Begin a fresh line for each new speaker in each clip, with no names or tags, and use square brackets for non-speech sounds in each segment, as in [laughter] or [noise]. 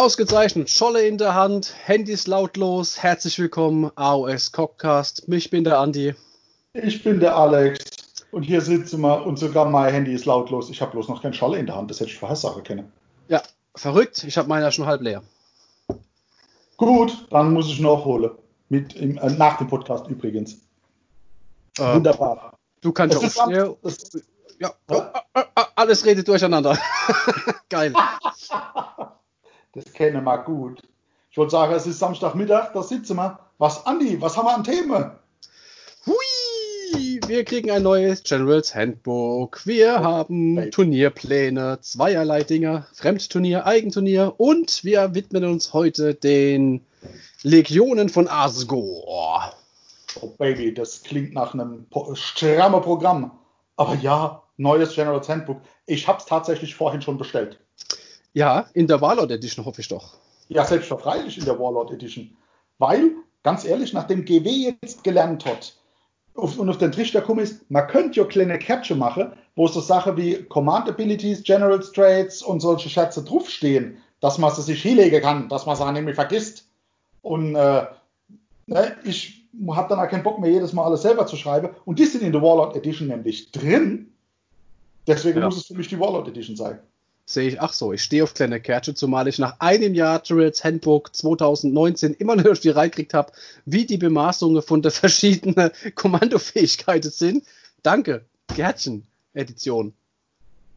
Ausgezeichnet, Scholle in der Hand, Handys lautlos. Herzlich willkommen, AOS Cockcast. Ich bin der Andi.
Ich bin der Alex. Und hier sitzen wir und sogar mein Handy ist lautlos. Ich habe bloß noch kein Scholle in der Hand, das hätte ich vorher sagen können.
Ja, verrückt. Ich habe meiner schon halb leer.
Gut, dann muss ich noch holen. Mit im, äh, nach dem Podcast übrigens.
Äh, Wunderbar. Du kannst auch schnell. Ja, oh, oh, alles redet durcheinander. [laughs] Geil. [laughs]
das kennen wir gut. Ich wollte sagen, es ist Samstagmittag, da sitzen wir. Was, Andi, was haben wir an Themen?
Hui! Wir kriegen ein neues Generals Handbook. Wir haben hey. Turnierpläne, zweierlei Dinger, Fremdturnier, Eigenturnier und wir widmen uns heute den Legionen von Asgore.
Oh Baby, das klingt nach einem strammen Programm. Aber ja, neues Generals Handbook. Ich habe es tatsächlich vorhin schon bestellt.
Ja, in der Warlord Edition hoffe ich doch.
Ja, selbstverständlich in der Warlord Edition. Weil, ganz ehrlich, nachdem GW jetzt gelernt hat und auf den Trichter gekommen ist, man könnte ja kleine Kärtchen machen, wo so Sachen wie Command Abilities, General Traits und solche Schätze draufstehen, dass man sie sich hinlegen kann, dass man sie nämlich vergisst. Und äh, ne, ich habe dann auch keinen Bock mehr, jedes Mal alles selber zu schreiben. Und die sind in der Warlord Edition nämlich drin. Deswegen ja. muss es für mich die Warlord Edition sein
sehe ich, ach so, ich stehe auf kleine Kärtchen, zumal ich nach einem Jahr Turrets Handbook 2019 immer noch auf die habe, wie die Bemaßungen von der verschiedenen [laughs] Kommandofähigkeiten sind. Danke, Kärtchen-Edition.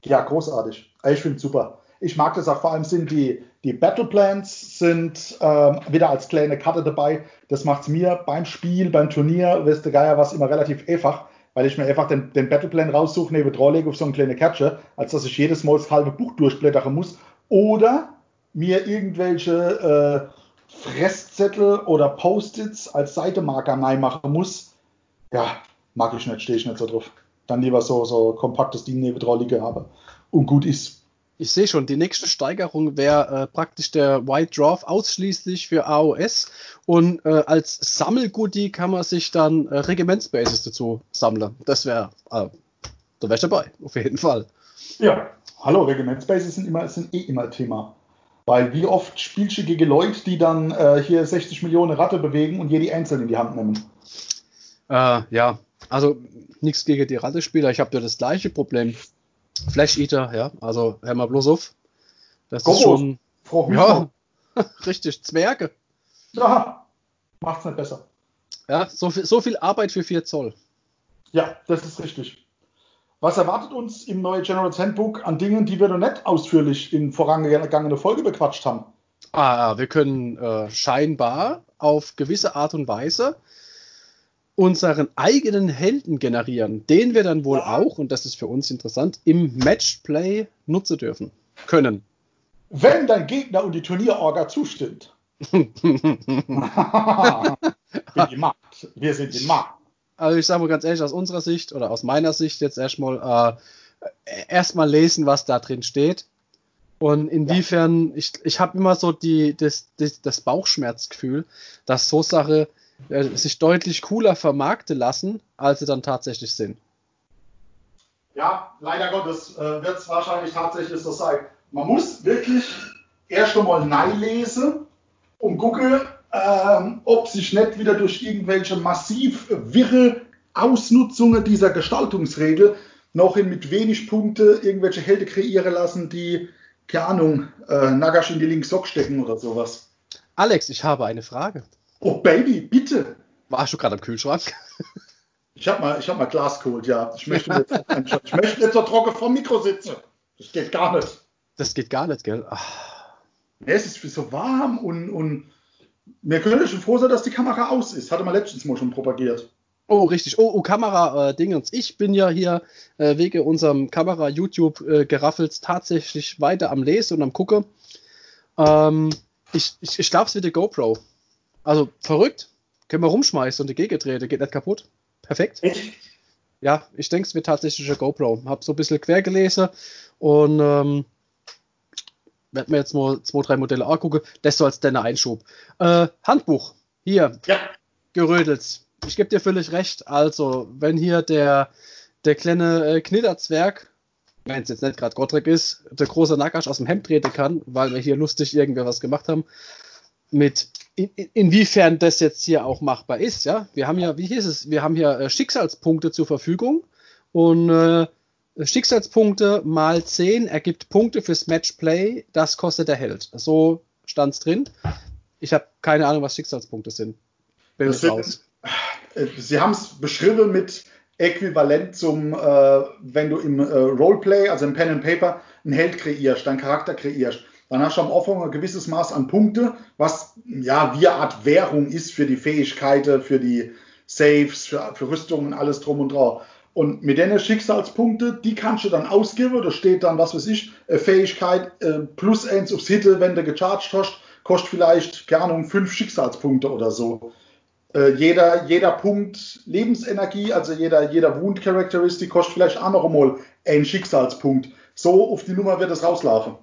Ja, großartig. Ich finde super. Ich mag das auch, vor allem sind die, die Battle Plans sind ähm, wieder als kleine Karte dabei. Das macht es mir beim Spiel, beim Turnier, wisst ihr Geier was, immer relativ einfach weil ich mir einfach den, den Battleplan raussuche, neben drauf lege auf so eine kleine Kärtchen, als dass ich jedes Mal das halbe Buch durchblättern muss. Oder mir irgendwelche äh, Fresszettel oder Post-its als Seitemarker machen muss. Ja, mag ich nicht, stehe ich nicht so drauf. Dann lieber so, so kompaktes Ding neben drauf liegen habe. Und gut ist.
Ich sehe schon, die nächste Steigerung wäre äh, praktisch der White Dwarf ausschließlich für AOS und äh, als Sammelgoodie kann man sich dann äh, Regimentsbases dazu sammeln. Das wäre, äh, da wäre ich dabei, auf jeden Fall.
Ja, hallo, Regimentsbases sind, immer, sind eh immer Thema. Weil wie oft spielst du gegen Leute, die dann äh, hier 60 Millionen Ratte bewegen und jede einzeln in die Hand nehmen?
Äh, ja, also nichts gegen die Ratte-Spieler. Ich habe ja das gleiche Problem. Flash Eater, ja, also hör mal bloß auf. Das Gobos. ist schon. Frau ja, [laughs] richtig, Zwerge.
Ja, macht's nicht besser.
Ja, so viel, so viel Arbeit für 4 Zoll.
Ja, das ist richtig. Was erwartet uns im neuen General Handbook an Dingen, die wir noch nicht ausführlich in vorangegangene Folge bequatscht haben?
Ah, wir können äh, scheinbar auf gewisse Art und Weise unseren eigenen Helden generieren, den wir dann wohl auch, und das ist für uns interessant, im Matchplay nutzen dürfen können.
Wenn dein Gegner und die Turnierorga zustimmt. wir, die Macht. wir sind die Macht.
Also ich sage mal ganz ehrlich, aus unserer Sicht oder aus meiner Sicht jetzt erstmal äh, erstmal lesen, was da drin steht. Und inwiefern, ja. ich, ich habe immer so die, das, das, das Bauchschmerzgefühl, dass so Sache sich deutlich cooler vermarkten lassen, als sie dann tatsächlich sind.
Ja, leider Gottes äh, wird es wahrscheinlich tatsächlich so sein. Man muss wirklich erst einmal nein lesen und gucken, ähm, ob sich nicht wieder durch irgendwelche massiv wirre Ausnutzungen dieser Gestaltungsregel noch in mit wenig Punkte irgendwelche Helden kreieren lassen, die, keine Ahnung, äh, Nagash in die linke Sock stecken oder sowas.
Alex, ich habe eine Frage.
Oh Baby, bitte.
Warst du gerade am Kühlschrank?
Ich habe mal, hab mal Glas geholt, ja. Ich möchte, [laughs] nicht, ich möchte nicht so trocken vom Mikro sitzen. Das geht gar nicht.
Das geht gar nicht, gell? Ach.
Es ist so warm und, und mir könnte schon froh sein, dass die Kamera aus ist. Hatte man letztens mal schon propagiert.
Oh, richtig. Oh, oh Kamera-Dingens. Äh, ich bin ja hier äh, wegen unserem Kamera-YouTube-Geraffels äh, tatsächlich weiter am Lesen und am Gucken. Ähm, ich ich, ich es wird die GoPro. Also verrückt. Können wir rumschmeißen und die Gegendrehte geht nicht kaputt. Perfekt. Ja, ich denke, es wird tatsächlich eine GoPro. Hab so ein bisschen quer gelesen und ähm, werden wir jetzt mal zwei, drei Modelle angucken. Das soll als deine Einschub. Äh, Handbuch. Hier. Ja. Gerödels. Ich gebe dir völlig recht. Also, wenn hier der, der kleine äh, Knitterzwerg wenn es jetzt nicht gerade Gottrek ist, der große Nakash aus dem Hemd treten kann, weil wir hier lustig irgendwer was gemacht haben, mit in, inwiefern das jetzt hier auch machbar ist, ja. Wir haben ja, wie hieß es, wir haben hier äh, Schicksalspunkte zur Verfügung und äh, Schicksalspunkte mal 10 ergibt Punkte fürs Matchplay, das kostet der Held. So stand es drin. Ich habe keine Ahnung, was Schicksalspunkte sind.
Bin das raus. Äh, Sie haben es beschrieben mit äquivalent zum, äh, wenn du im äh, Roleplay, also im Pen and Paper, einen Held kreierst, deinen Charakter kreierst. Dann hast du am Anfang ein gewisses Maß an Punkte, was ja wie eine Art Währung ist für die Fähigkeiten, für die Saves, für, für Rüstungen, alles drum und dran. Und mit den Schicksalspunkte, die kannst du dann ausgeben. Da steht dann, was weiß ich, Fähigkeit äh, plus eins aufs Hitte, wenn du gecharged hast, kostet vielleicht, keine Ahnung, fünf Schicksalspunkte oder so. Äh, jeder, jeder Punkt Lebensenergie, also jeder, jeder Wound Characteristic kostet vielleicht auch noch einmal einen Schicksalspunkt. So auf die Nummer wird es rauslaufen.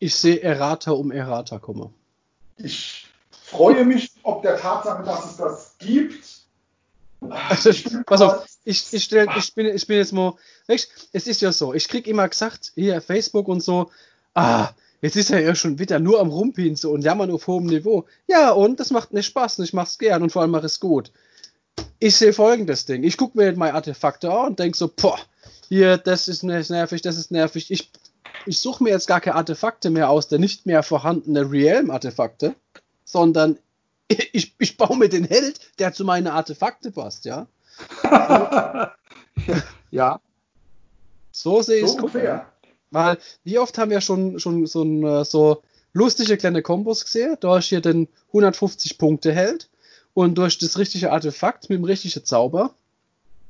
Ich sehe Errata um Errata komme.
Ich freue mich, ob der Tatsache, dass es das gibt.
Also, pass auf, ich, ich, stell, ich, bin, ich bin jetzt mal, weißt, es ist ja so, ich krieg immer gesagt, hier Facebook und so, ah, jetzt ist er ja schon wieder nur am Rumpinseln und jammern auf hohem Niveau. Ja, und das macht mir Spaß und ich mach's gern und vor allem mach es gut. Ich sehe folgendes Ding. Ich gucke mir meine Artefakte an und denke so, boah, hier, das ist nervig, das ist nervig. Ich, ich suche mir jetzt gar keine Artefakte mehr aus, der nicht mehr vorhandene Realm-Artefakte, sondern [laughs] ich, ich baue mir den Held, der zu meinen Artefakte passt, ja. [laughs]
ja.
So sehe ich es. ungefähr. Weil, wie oft haben wir schon, schon so, ein, äh, so lustige kleine Kombos gesehen? Da ist hier den 150 Punkte Held und durch das richtige Artefakt mit dem richtigen Zauber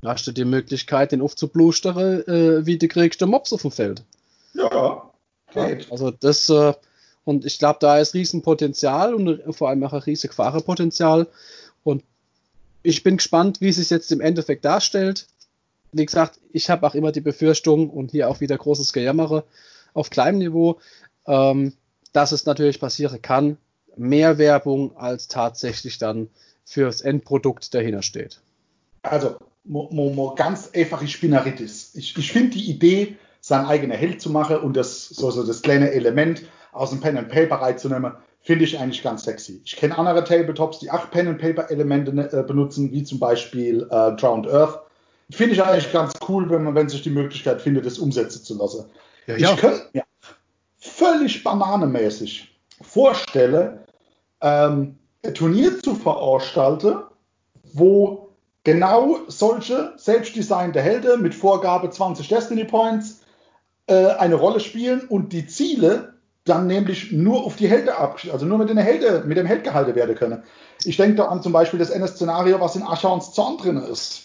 hast du die Möglichkeit, den aufzublustern, äh, wie du kriegst den Mops auf dem Feld.
Ja,
geht. Also das, äh, und ich glaube, da ist Riesenpotenzial und vor allem auch ein riesiges Gefahrenpotenzial. Und ich bin gespannt, wie es sich jetzt im Endeffekt darstellt wie gesagt, ich habe auch immer die Befürchtung und hier auch wieder großes Gejammere auf kleinem Niveau, ähm, dass es natürlich passieren kann, mehr Werbung als tatsächlich dann fürs Endprodukt dahinter steht.
Also, mo, mo, mo ganz einfache Spinneritis. Ich, ich finde die Idee, sein eigener Held zu machen und das so, so das kleine Element aus dem Pen and Paper reinzunehmen, finde ich eigentlich ganz sexy. Ich kenne andere Tabletops, die acht Pen and Paper Elemente äh, benutzen, wie zum Beispiel äh, Drowned Earth finde ich eigentlich ganz cool, wenn man, wenn sich die Möglichkeit findet, das umsetzen zu lassen. Ja, ja. Ich könnte mir völlig bananemäßig vorstellen, ähm, ein Turnier zu veranstalten, wo genau solche selbstdesignte Helden mit Vorgabe 20 Destiny Points eine Rolle spielen und die Ziele dann nämlich nur auf die Helden ab, also nur mit den Helden, mit dem Held gehalten werden können. Ich denke da an zum Beispiel das NS-Szenario, was in Aschauns Zorn drin ist.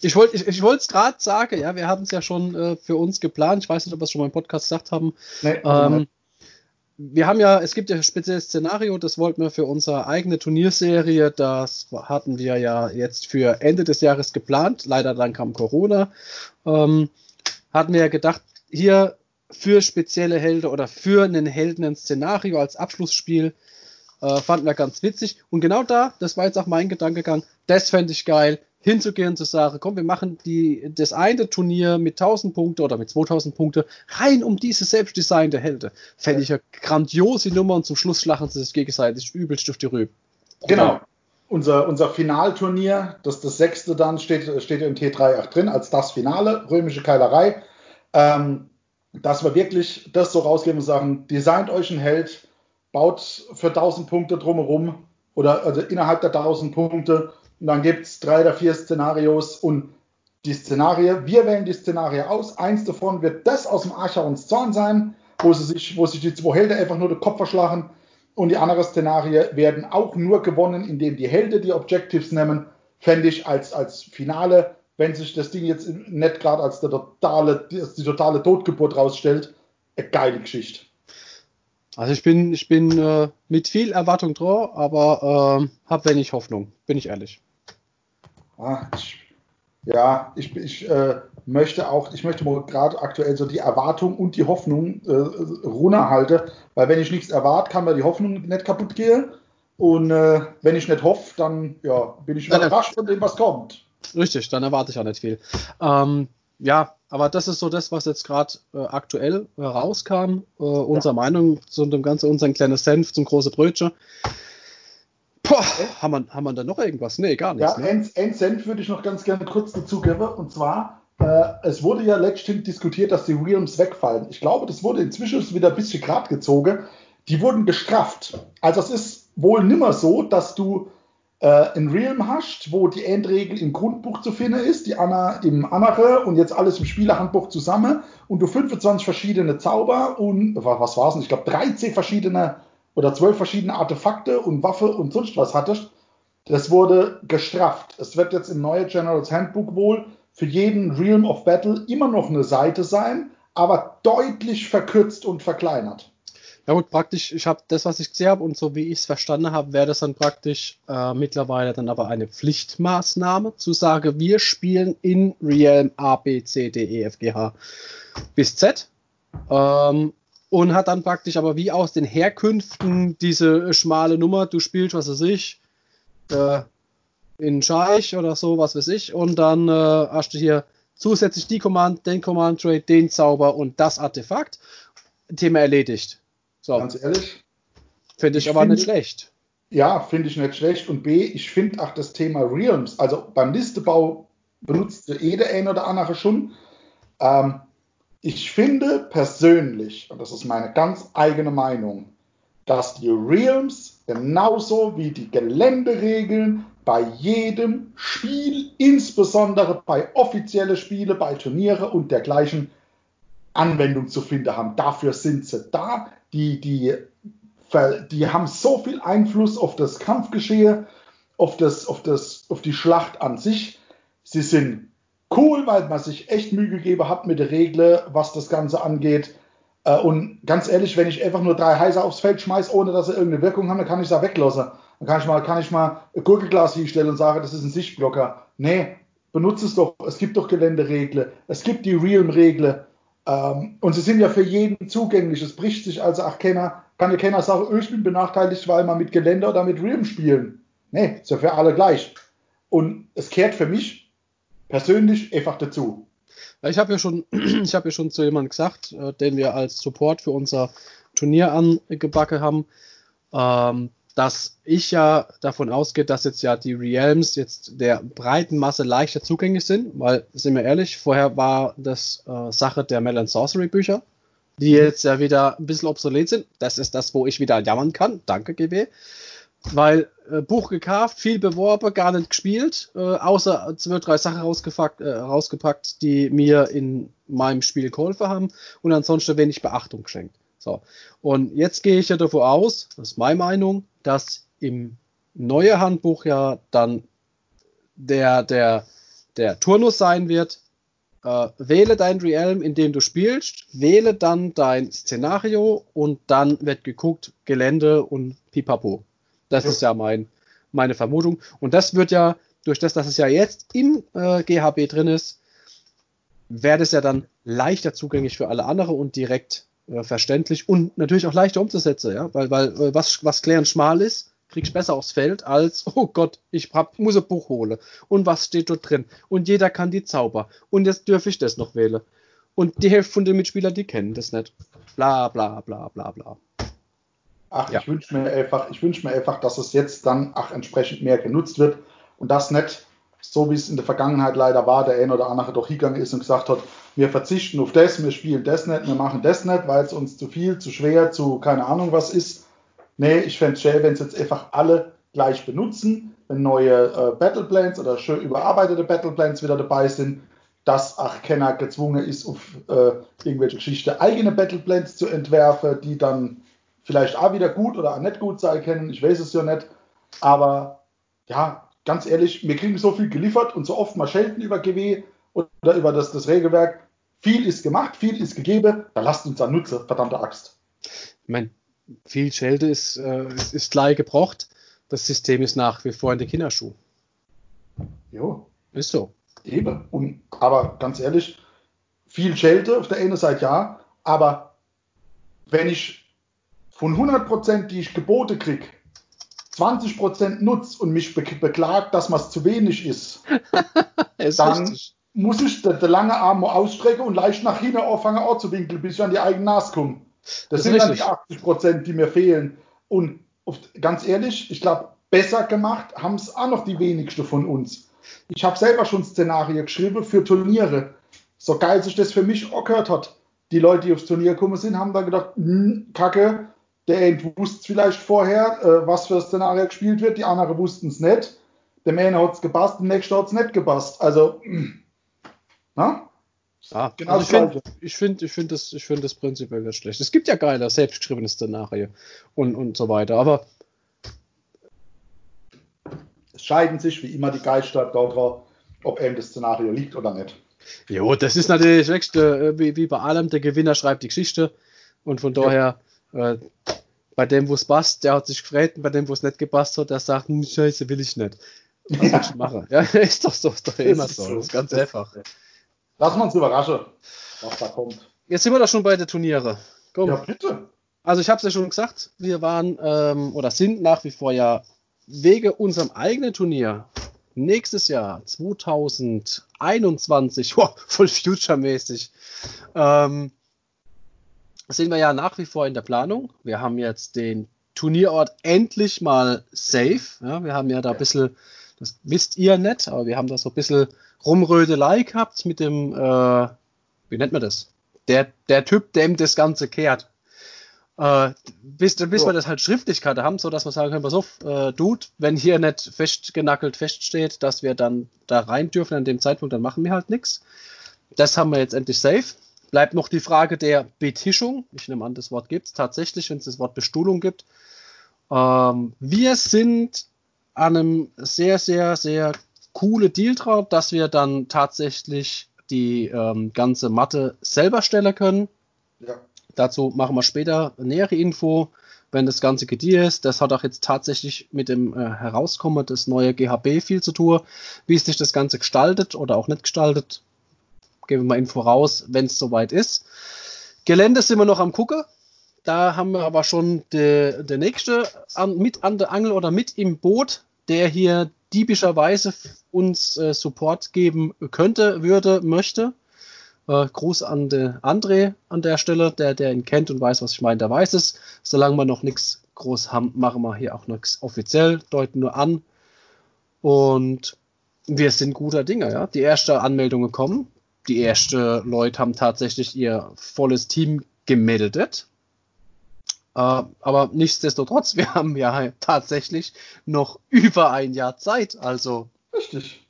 Ich wollte ich, ich es gerade sagen, ja, wir haben es ja schon äh, für uns geplant. Ich weiß nicht, ob wir es schon mal im Podcast gesagt haben. Nee, ähm, wir haben ja, es gibt ja ein spezielles Szenario, das wollten wir für unsere eigene Turnierserie, das hatten wir ja jetzt für Ende des Jahres geplant. Leider dann kam Corona. Ähm, hatten wir ja gedacht, hier für spezielle Helden oder für einen Helden ein Szenario als Abschlussspiel äh, fanden wir ganz witzig. Und genau da, das war jetzt auch mein Gedankegang, das fände ich geil hinzugehen zu sagen, komm, wir machen die, das eine Turnier mit 1000 Punkte oder mit 2000 Punkte rein um diese selbstdesignte Helden. Fände ich eine grandiose Nummer und zum Schluss schlachen sie sich gegenseitig übelst durch die Rübe.
Genau. Unser, unser Finalturnier, das das sechste dann, steht, steht im T38 drin, als das Finale, römische Keilerei. Ähm, dass wir wirklich das so rausgeben und sagen, designt euch ein Held, baut für 1000 Punkte drumherum oder also innerhalb der 1000 Punkte und dann gibt es drei oder vier Szenarios und die Szenarien, wir wählen die Szenarien aus. Eins davon wird das aus dem Archaons Zorn sein, wo, sie sich, wo sich die zwei Helden einfach nur den Kopf verschlagen. Und die anderen Szenarien werden auch nur gewonnen, indem die Helden die Objectives nehmen. Fände ich als, als Finale, wenn sich das Ding jetzt nicht gerade als der totale, die totale Totgeburt rausstellt, eine geile Geschichte.
Also ich bin, ich bin äh, mit viel Erwartung drauf, aber äh, habe wenig Hoffnung, bin ich ehrlich.
Ah, ich, ja, ich, ich äh, möchte auch, ich möchte gerade aktuell so die Erwartung und die Hoffnung äh, runterhalten, weil wenn ich nichts erwarte, kann mir die Hoffnung nicht kaputt gehen. Und äh, wenn ich nicht hoffe, dann ja, bin ich überrascht von dem, was kommt.
Richtig, dann erwarte ich auch nicht viel. Ähm, ja, Aber das ist so das, was jetzt gerade äh, aktuell äh, rauskam. Äh, unsere ja. Meinung zu dem Ganzen, unser kleines Senf zum große Brötchen. Boah, haben wir, haben wir da noch irgendwas? Nee, gar nichts.
Ja, ne? ein, ein Cent würde ich noch ganz gerne kurz dazu geben. Und zwar, äh, es wurde ja letztendlich diskutiert, dass die Realms wegfallen. Ich glaube, das wurde inzwischen wieder ein bisschen grad gezogen. Die wurden gestrafft. Also es ist wohl nimmer so, dass du äh, ein Realm hast, wo die Endregel im Grundbuch zu finden ist, die Anna im andere und jetzt alles im Spielerhandbuch zusammen und du 25 verschiedene Zauber und was war es? Ich glaube 13 verschiedene oder zwölf verschiedene Artefakte und Waffe und sonst was hattest, das wurde gestrafft. Es wird jetzt im neuen General's Handbook wohl für jeden Realm of Battle immer noch eine Seite sein, aber deutlich verkürzt und verkleinert.
Ja gut, praktisch, ich habe das, was ich gesehen habe und so wie ich es verstanden habe, wäre das dann praktisch äh, mittlerweile dann aber eine Pflichtmaßnahme, zu sagen, wir spielen in Realm A, B, C, D, E, F, G, H bis Z. Ähm, und hat dann praktisch aber wie aus den Herkünften diese schmale Nummer, du spielst, was weiß ich, äh, in Scheich oder so, was weiß ich, und dann äh, hast du hier zusätzlich die Command, den Command Trade, den Zauber und das Artefakt. Thema erledigt.
So. Ganz ehrlich.
Finde ich, ich, aber find, nicht schlecht.
Ja, finde ich nicht schlecht. Und B, ich finde auch das Thema Realms, also beim Listebau benutzt jeder ein oder andere schon. Ähm, ich finde persönlich, und das ist meine ganz eigene Meinung, dass die Realms genauso wie die Geländeregeln bei jedem Spiel, insbesondere bei offiziellen Spielen, bei Turniere und dergleichen, Anwendung zu finden haben. Dafür sind sie da. Die, die, die haben so viel Einfluss auf das Kampfgeschehen, auf, das, auf, das, auf die Schlacht an sich. Sie sind cool, weil man sich echt Mühe gegeben hat mit der Regel, was das Ganze angeht. Äh, und ganz ehrlich, wenn ich einfach nur drei Heiser aufs Feld schmeiße, ohne dass sie irgendeine Wirkung haben, dann kann ich da weglassen. Dann kann ich mal, kann ich mal ein Gurkenglas hinstellen und sagen, das ist ein Sichtblocker. Nee, benutze es doch. Es gibt doch Geländeregeln. Es gibt die Realm-Regeln. Ähm, und sie sind ja für jeden zugänglich. Es bricht sich also auch keiner, kann ja keiner sagen, oh, ich bin benachteiligt, weil man mit Gelände oder mit Realm spielen. Nee, ist ja für alle gleich. Und es kehrt für mich persönlich einfach dazu.
Ich habe ja schon, [clears throat] ja schon zu jemandem gesagt, äh, den wir als Support für unser Turnier angebacken haben, ähm, dass ich ja davon ausgehe, dass jetzt ja die Realms jetzt der breiten Masse leichter zugänglich sind, weil, sind wir ehrlich, vorher war das äh, Sache der Melon Sorcery Bücher, die mhm. jetzt ja wieder ein bisschen obsolet sind. Das ist das, wo ich wieder jammern kann. Danke, GB. Weil äh, Buch gekauft, viel beworben, gar nicht gespielt, äh, außer zwei, drei Sachen rausgepackt, äh, rausgepackt, die mir in meinem Spiel geholfen haben und ansonsten wenig Beachtung geschenkt. So. Und jetzt gehe ich ja davon aus, das ist meine Meinung, dass im neuen Handbuch ja dann der, der, der Turnus sein wird, äh, wähle dein Realm, in dem du spielst, wähle dann dein Szenario und dann wird geguckt, Gelände und Pipapo. Das ja. ist ja mein, meine Vermutung. Und das wird ja, durch das, dass es ja jetzt im äh, GHB drin ist, wäre das ja dann leichter zugänglich für alle anderen und direkt verständlich und natürlich auch leichter umzusetzen, ja, weil, weil äh, was, was klären schmal ist, kriegst besser aufs Feld als, [laughs] oh Gott, ich hab, muss ein Buch holen. Und was steht dort drin? Und jeder kann die Zauber. Und jetzt dürfe ich das noch wählen. Und die Hälfte von den Mitspielern, die kennen das nicht. Bla bla bla bla bla.
Ach, ja. ich wünsche mir einfach, ich wünsche mir einfach, dass es jetzt dann ach, entsprechend mehr genutzt wird und das nicht so wie es in der Vergangenheit leider war, der ein oder andere doch hingegangen ist und gesagt hat, wir verzichten auf das, wir spielen das nicht, wir machen das nicht, weil es uns zu viel, zu schwer, zu keine Ahnung was ist. Nee, ich fände es schön, wenn es jetzt einfach alle gleich benutzen, wenn neue äh, Battleplans oder schön überarbeitete Battleplans wieder dabei sind, dass auch keiner gezwungen ist, auf äh, irgendwelche Geschichten eigene Battleplans zu entwerfen, die dann vielleicht auch wieder gut oder auch nicht gut sein können, ich weiß es ja nicht. Aber ja, ganz ehrlich, wir kriegen so viel geliefert und so oft mal schelten über GW oder über das, das Regelwerk. Viel ist gemacht, viel ist gegeben, da lasst uns dann nutzen, verdammte Axt.
Ich meine, viel Schelte ist, äh, ist, ist gleich gebraucht. Das System ist nach wie vor in den Kinderschuh.
Jo.
Ist so.
Eben. Und, aber ganz ehrlich, viel Schelte auf der einen Seite ja, aber wenn ich von 100% die ich Gebote kriege, 20% nutzt und mich be beklagt, dass man es zu wenig [laughs] ist,
ist
dann, muss ich den, langen Arm ausstrecken und leicht nach hinten anfangen anzuwinkeln, bis ich an die eigene Nase komme. Das,
Das
sind dann die 80 Prozent, die mir fehlen. Und auf, ganz ehrlich, ich glaube, besser gemacht haben es auch noch die wenigsten von uns. Ich habe selber schon Szenarien geschrieben für Turniere. So geil sich das für mich auch gehört hat. Die Leute, die aufs Turnier gekommen sind, haben da gedacht, hm, Kacke, der wusste vielleicht vorher, äh, was für Szenario gespielt wird, die anderen wussten es nicht. Der eine hat es gepasst, der nächste hat es nicht gepasst. Also, [clears throat] na?
Ja,
Genau
also ich finde ich find, ich find das, ich find das prinzipiell nicht schlecht. Es gibt ja geile, selbstgeschriebene Szenarien und, und so weiter. Aber
Es scheiden sich wie immer die Geister daran, ob einem das Szenario liegt oder nicht.
jo, das ist natürlich wirklich, äh, wie, wie bei allem, der Gewinner schreibt die Geschichte. Und von daher, äh, bei dem, wo es passt, der hat sich gefreut, und bei dem, wo es nicht gepasst hat, der sagt, hm, Scheiße, will ich nicht. Was soll ich [laughs] machen? Ja, [laughs] ist doch so, ist doch immer so.
so.
Das ist ganz einfach.
Wir uns überraschen, was da kommt.
Jetzt sind wir doch schon bei den Turniere. Komm.
Ja, bitte.
Also ich habe es ja schon gesagt, wir waren ähm, oder sind nach wie vor ja wegen unserem eigenen Turnier nächstes Jahr 2021, [laughs] wow, voll future-mäßig, ähm, sind wir ja nach wie vor in der Planung. Wir haben jetzt den Turnierort endlich mal safe. Ja, wir haben ja da ein bisschen, das wisst ihr nicht, aber wir haben da so ein bisschen Rumrödelei gehabt mit dem, äh, wie nennt man das? Der, der Typ, dem das Ganze kehrt. Äh, bis bis
Ja.
wir das halt Schriftlichkeit haben, so dass wir sagen können, pass auf, äh, Dude, wenn hier nicht festgenackelt feststeht, dass wir dann da rein dürfen an dem Zeitpunkt, dann machen wir halt nichts. Das haben wir jetzt endlich safe. Bleibt noch die Frage der Betischung. Ich nehme an, das Wort gibt es tatsächlich, wenn es das Wort Bestuhlung gibt. Ähm, wir sind an einem sehr, sehr, sehr coole Deal drauf, dass wir dann tatsächlich die ähm, ganze Matte selber stellen können.
Ja.
Dazu machen wir später nähere Info, wenn das Ganze gedieh ist. Das hat auch jetzt tatsächlich mit dem äh, Herauskommen des neuen GHB viel zu tun. Wie sich das Ganze gestaltet oder auch nicht gestaltet, geben wir mal Info raus, wenn es soweit ist. Gelände sind wir noch am gucken. Da haben wir aber schon der der nächste an, mit an der Angel oder mit im Boot, der hier diebischerweise uns äh, Support geben könnte, würde, möchte. Äh, Gruß an den André an der Stelle, der, der ihn kennt und weiß, was ich meine, der weiß es. Solange wir noch nichts groß haben, machen wir hier auch nichts offiziell, deuten nur an. Und wir sind guter Dinge, ja. Die erste Anmeldungen kommen. Die ersten Leute haben tatsächlich ihr volles Team gemeldet. Äh, aber nichtsdestotrotz, [laughs] wir haben ja tatsächlich noch über ein Jahr Zeit. Also,
Richtig.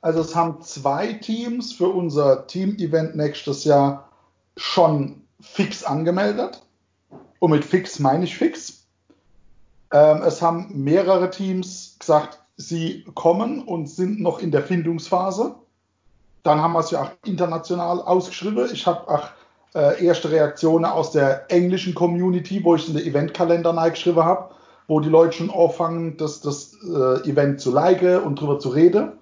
Also es haben zwei Teams für unser Team-Event nächstes Jahr schon fix angemeldet. Und mit fix meine ich fix. Ähm, es haben mehrere Teams gesagt, sie kommen und sind noch in der Findungsphase. Dann haben wir es ja auch international ausgeschrieben. Ich habe auch äh, erste Reaktionen aus der englischen Community, wo ich in den Eventkalender reingeschrieben habe, wo die Leute schon anfangen, das, das äh, Event zu liken und drüber zu reden.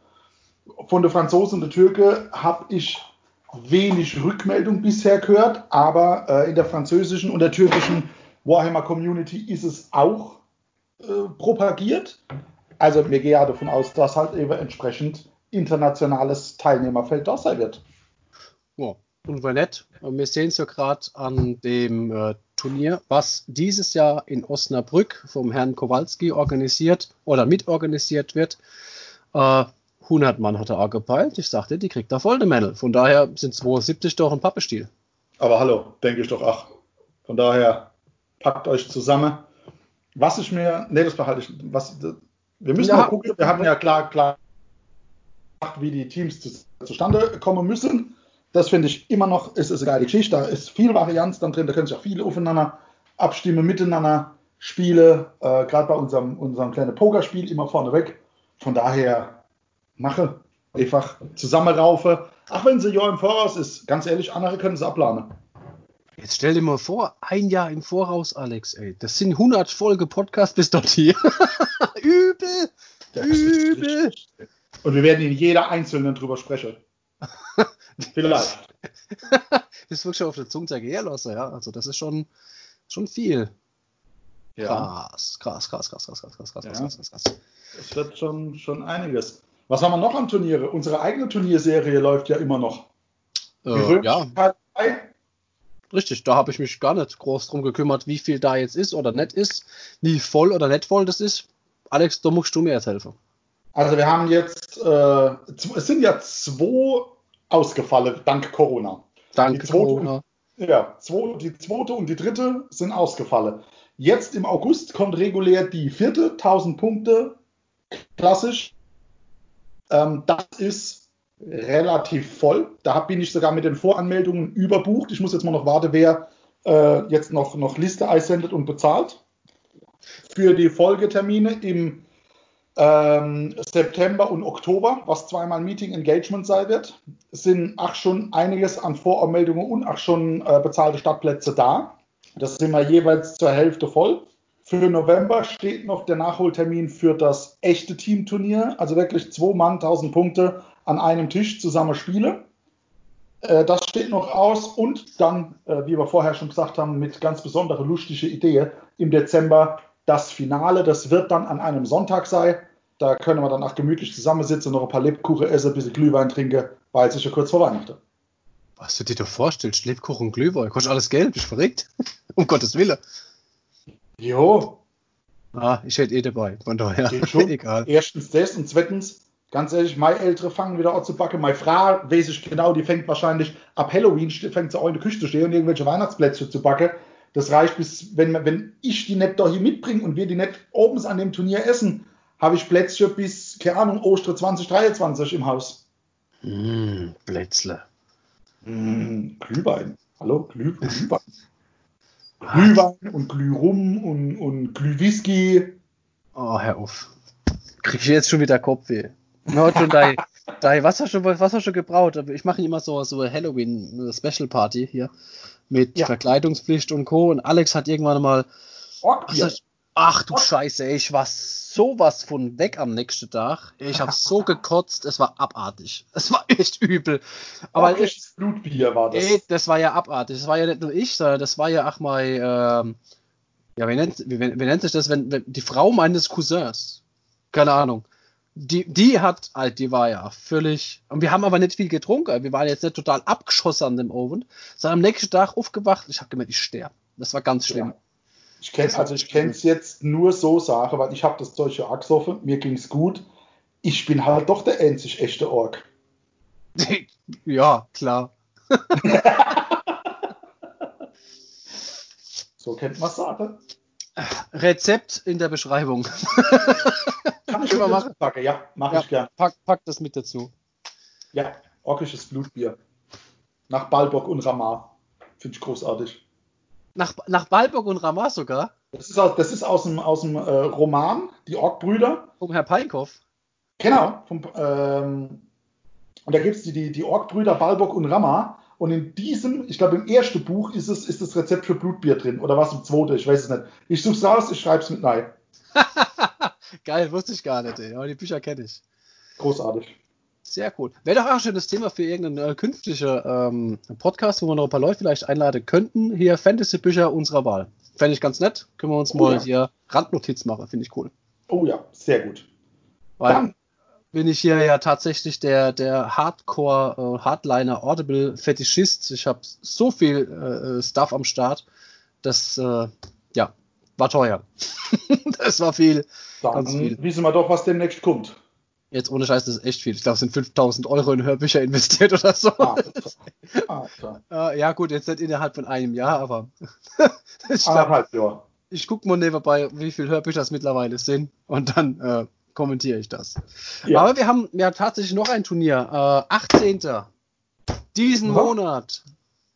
Von der Franzosen und der Türke habe ich wenig Rückmeldung bisher gehört, aber äh, in der französischen und der türkischen Warhammer Community ist es auch äh, propagiert. Also wir gehen ja davon aus, dass halt eben entsprechend internationales Teilnehmerfeld da sein wird.
Wenn nicht, wir sehen es ja gerade an dem äh, Turnier, was dieses Jahr in Osnabrück vom Herrn Kowalski organisiert oder mitorganisiert wird. Äh, 100 Mann hat er auch gepeilt. Ich sagte, die kriegt da voll eine Männel. Von daher sind 72 doch ein Pappestiel.
Aber hallo, denke ich doch, ach. Von daher packt euch zusammen. Was ich mir, nee, das behalte ich, was, wir müssen
Ja.
mal gucken, wir hatten ja klar, klar, gemacht, wie die Teams zu, zustande kommen müssen. Das finde ich immer noch, ist, ist eine geile Geschichte. Da ist viel Varianz dann drin, da können sich auch viele aufeinander abstimmen, miteinander Spiele, äh, gerade bei unserem, unserem kleinen Pokerspiel immer vorneweg. Von daher mache einfach zusammenraufe. Ach, wenn sie ja im Voraus ist, ganz ehrlich, andere können es abplanen.
Jetzt stell dir mal vor, ein Jahr im Voraus, Alex, ey. Das sind 100 Folge Podcast bis dort hier. [laughs] Übel!
Das
Übel!
Und wir werden in jeder einzelnen drüber sprechen. Vielleicht.
Das [laughs] ist wirklich auf der Zunge zergehen lassen, ja. Also das ist schon, schon viel.
Ja,
Krass, krass, krass, krass, krass, krass, krass, krass,
Ja.
krass, krass, krass.
es wird schon, schon einiges. Was haben wir noch an Turniere? Unsere eigene Turnierserie läuft ja immer noch.
Äh, ja. Richtig, da habe ich mich gar nicht groß drum gekümmert, wie viel da jetzt ist oder nicht ist, wie voll oder nicht voll das ist. Alex, da musst du mir jetzt helfen.
Also wir haben jetzt, äh, es sind ja zwei ausgefallen dank Corona.
Dank Corona.
Ja, zwei, die zweite und die dritte sind ausgefallen. Jetzt im August kommt regulär die vierte, 1000 Punkte, klassisch. Ähm, das ist relativ voll. Da bin ich sogar mit den Voranmeldungen überbucht. Ich muss jetzt mal noch warten, wer äh, jetzt noch, noch Liste einsendet und bezahlt. Für die Folgetermine im ähm, September und Oktober, was zweimal Meeting Engagement sein wird, sind auch schon einiges an Voranmeldungen und auch schon äh, bezahlte Stadtplätze da. Das sind wir jeweils zur Hälfte voll. Für November steht noch der Nachholtermin für das echte Teamturnier, also wirklich zwei Mann, 1000 Punkte an einem Tisch zusammen spielen. Äh, das steht noch aus und dann, äh, wie wir vorher schon gesagt haben, mit ganz besonderer lustige Idee im Dezember das Finale. Das wird dann an einem Sonntag sein. Da können wir dann auch gemütlich zusammensitzen, noch ein paar Lebkuchen essen, ein bisschen Glühwein trinken, weil es ist ja kurz vor Weihnachten.
Was du dir da vorstellst, Lebkuchen und Glühwein, kostet alles Geld, bist verrückt? [laughs] um Gottes Willen.
Jo.
Ah, ich hätte eh dabei, von daher. [laughs]
Egal. Erstens das und zweitens, ganz ehrlich, meine Ältere fangen wieder an zu backen. Meine Frau, weiß ich genau, die fängt wahrscheinlich ab Halloween, fängt sie auch in der Küche zu stehen und irgendwelche Weihnachtsplätzchen zu backen. Das reicht bis, wenn, wenn ich die nicht da hier mitbringe und wir die nicht oben an dem Turnier essen, habe ich Plätzchen bis, keine Ahnung, Ostern 2023 im Haus.
Mm, Plätzle.
Mm, Glühwein. Hallo, Glüh, [laughs] Glühwein. Glühwein und Glührum und, und Glühwhisky.
Oh, hör auf. Krieg ich jetzt schon wieder Kopfweh. Heute schon dein, [laughs] dein, was hast du, was hast du schon gebraut? Ich mache immer so, so Halloween Special Party hier mit ja. Verkleidungspflicht und Co. Und Alex hat irgendwann mal. Orkbier. Ach du Scheiße, ey, ich war sowas von weg am nächsten Tag. Ich habe so [laughs] gekotzt, es war abartig. Es war echt übel. Aber
Orkisches Blutbier war das.
Ey, das war ja abartig. Das war ja nicht nur ich, sondern das war ja auch mal, ähm, ja, wie nennt, wie, wie nennt sich das, wenn, wenn die Frau meines Cousins, keine Ahnung, die, die hat, halt, die war ja völlig, und wir haben aber nicht viel getrunken. Wir waren jetzt nicht total abgeschossen an dem Oven, sondern am nächsten Tag aufgewacht, ich habe gemerkt, ich sterbe. Das war ganz schlimm. Ja.
Ich kenne also ich kenne es jetzt nur so Sache, weil ich habe das Zeug ja angesoffen, mir ging es gut. Ich bin halt doch der einzig echte Ork. [laughs]
ja, klar. [laughs]
so kennt man Sache.
Rezept in der Beschreibung. [laughs]
Kann ich immer machen? Packe. Ja, mache ja, ich gern.
Pack, pack das mit dazu.
Ja, orkisches Blutbier. Nach Balbok und Ramar. Finde ich großartig.
Nach, nach Balburg und Ramar sogar?
Das ist aus, das ist aus dem, aus dem äh, Roman, die Ork-Brüder.
Vom Herr Peinkoff.
Genau. Vom, ähm, und da gibt es die, die, die Ork-Brüder Balburg und Ramar. Und in diesem, ich glaube im ersten Buch ist es ist das Rezept für Blutbier drin. Oder was im zweiten, ich weiß es nicht. Ich suche es raus, ich schreibe es mit nein. [laughs]
Geil, wusste ich gar nicht, ey. aber die Bücher kenne ich.
Großartig.
Sehr cool. Wäre doch auch ein schönes Thema für irgendeinen äh, künftigen ähm, Podcast, wo wir noch ein paar Leute vielleicht einladen könnten. Hier Fantasy-Bücher unserer Wahl. Fände ich ganz nett. Können wir uns oh, mal ja. hier Randnotiz machen. Finde ich cool.
Oh ja, sehr gut.
Weil Dann. bin ich hier ja tatsächlich der, der Hardcore, äh, Hardliner. Ich habe so viel äh, Stuff am Start. Das, äh, ja, war teuer. [laughs] das war viel.
Dann ganz viel. wissen wir doch, was demnächst kommt.
Jetzt ohne Scheiß, das ist echt viel. Ich glaube, es sind 5000 Euro in Hörbücher investiert oder so. Ah, ah, [laughs] ja, gut, jetzt nicht innerhalb von einem Jahr, aber. [laughs]
ich glaub, halt, ja.
Ich gucke mal nebenbei, wie viele Hörbücher es mittlerweile sind und dann äh, kommentiere ich das. Ja. Aber wir haben ja tatsächlich noch ein Turnier. Äh, 18. Diesen ja. Monat.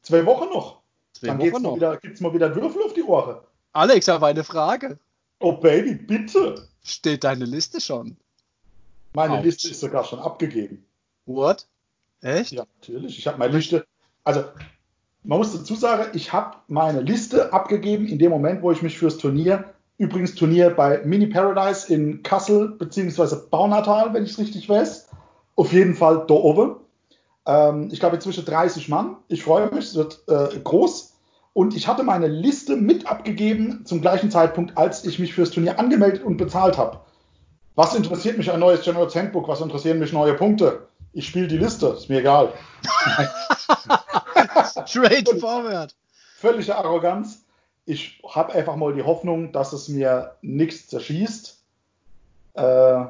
Zwei Wochen noch.
Zwei dann Wochen noch.
Gibt es mal wieder Würfel auf die Ohren.
Alex, aber eine Frage.
Oh Baby, bitte.
Steht deine Liste schon?
Meine Ouch. Liste ist sogar schon abgegeben.
What? Echt?
Ja, natürlich. Ich habe meine Liste. Also, man muss dazu sagen, ich habe meine Liste abgegeben in dem Moment, wo ich mich fürs Turnier, übrigens Turnier bei Mini Paradise in Kassel beziehungsweise Baunatal, wenn ich es richtig weiß, auf jeden Fall da oben. Ähm, ich glaube inzwischen 30 Mann. Ich freue mich, es wird äh, groß. Und ich hatte meine Liste mit abgegeben zum gleichen Zeitpunkt, als ich mich fürs Turnier angemeldet und bezahlt habe. Was interessiert mich ein neues General's Handbook? Was interessieren mich neue Punkte? Ich spiele die Liste, ist mir egal. [laughs] [laughs]
Straight forward.
Völlige Arroganz. Ich habe einfach mal die Hoffnung, dass es mir nichts zerschießt. Äh,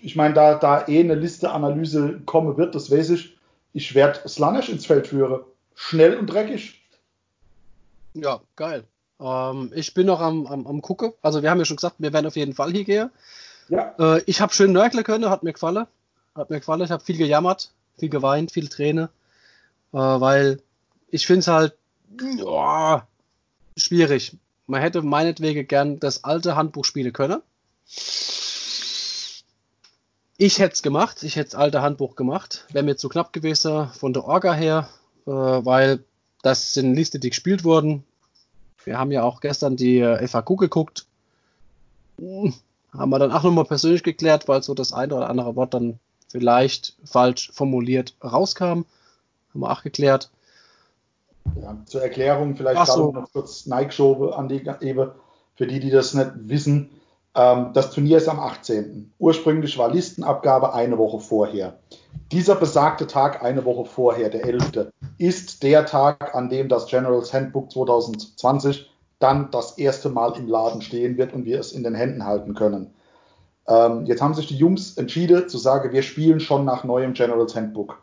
ich meine, da, da eh eine Liste-Analyse kommen wird, das weiß ich. Ich werde Slanesh ins Feld führen. Schnell und dreckig.
Ja, geil. Ähm, ich bin noch am, am, am gucken. Also wir haben ja schon gesagt, wir werden auf jeden Fall hier gehen. Ja. Äh, ich habe schön nörgeln können, hat mir gefallen. Hat mir gefallen. Ich habe viel gejammert, viel geweint, viel Träne. Äh, weil ich finde es halt oh, schwierig. Man hätte meinetwegen gern das alte Handbuch spielen können. Ich hätte es gemacht, ich hätte das alte Handbuch gemacht. Wäre mir zu knapp gewesen von der Orga her, äh, weil das sind Liste, die gespielt wurden. Wir haben ja auch gestern die äh, FAQ geguckt. Hm, haben wir dann auch nochmal persönlich geklärt, weil so das eine oder andere Wort dann vielleicht falsch formuliert rauskam. Haben wir auch geklärt.
Ja, zur Erklärung vielleicht so. noch kurz Nike-Show an die Ebe, für die, die das nicht wissen. Ähm, das Turnier ist am 18. Ursprünglich war Listenabgabe eine Woche vorher. Dieser besagte Tag eine Woche vorher, der 11., ist der Tag, an dem das Generals Handbook 2020 dann das erste Mal im Laden stehen wird und wir es in den Händen halten können. Ähm, jetzt haben sich die Jungs entschieden zu sagen, wir spielen schon nach neuem Generals Handbook.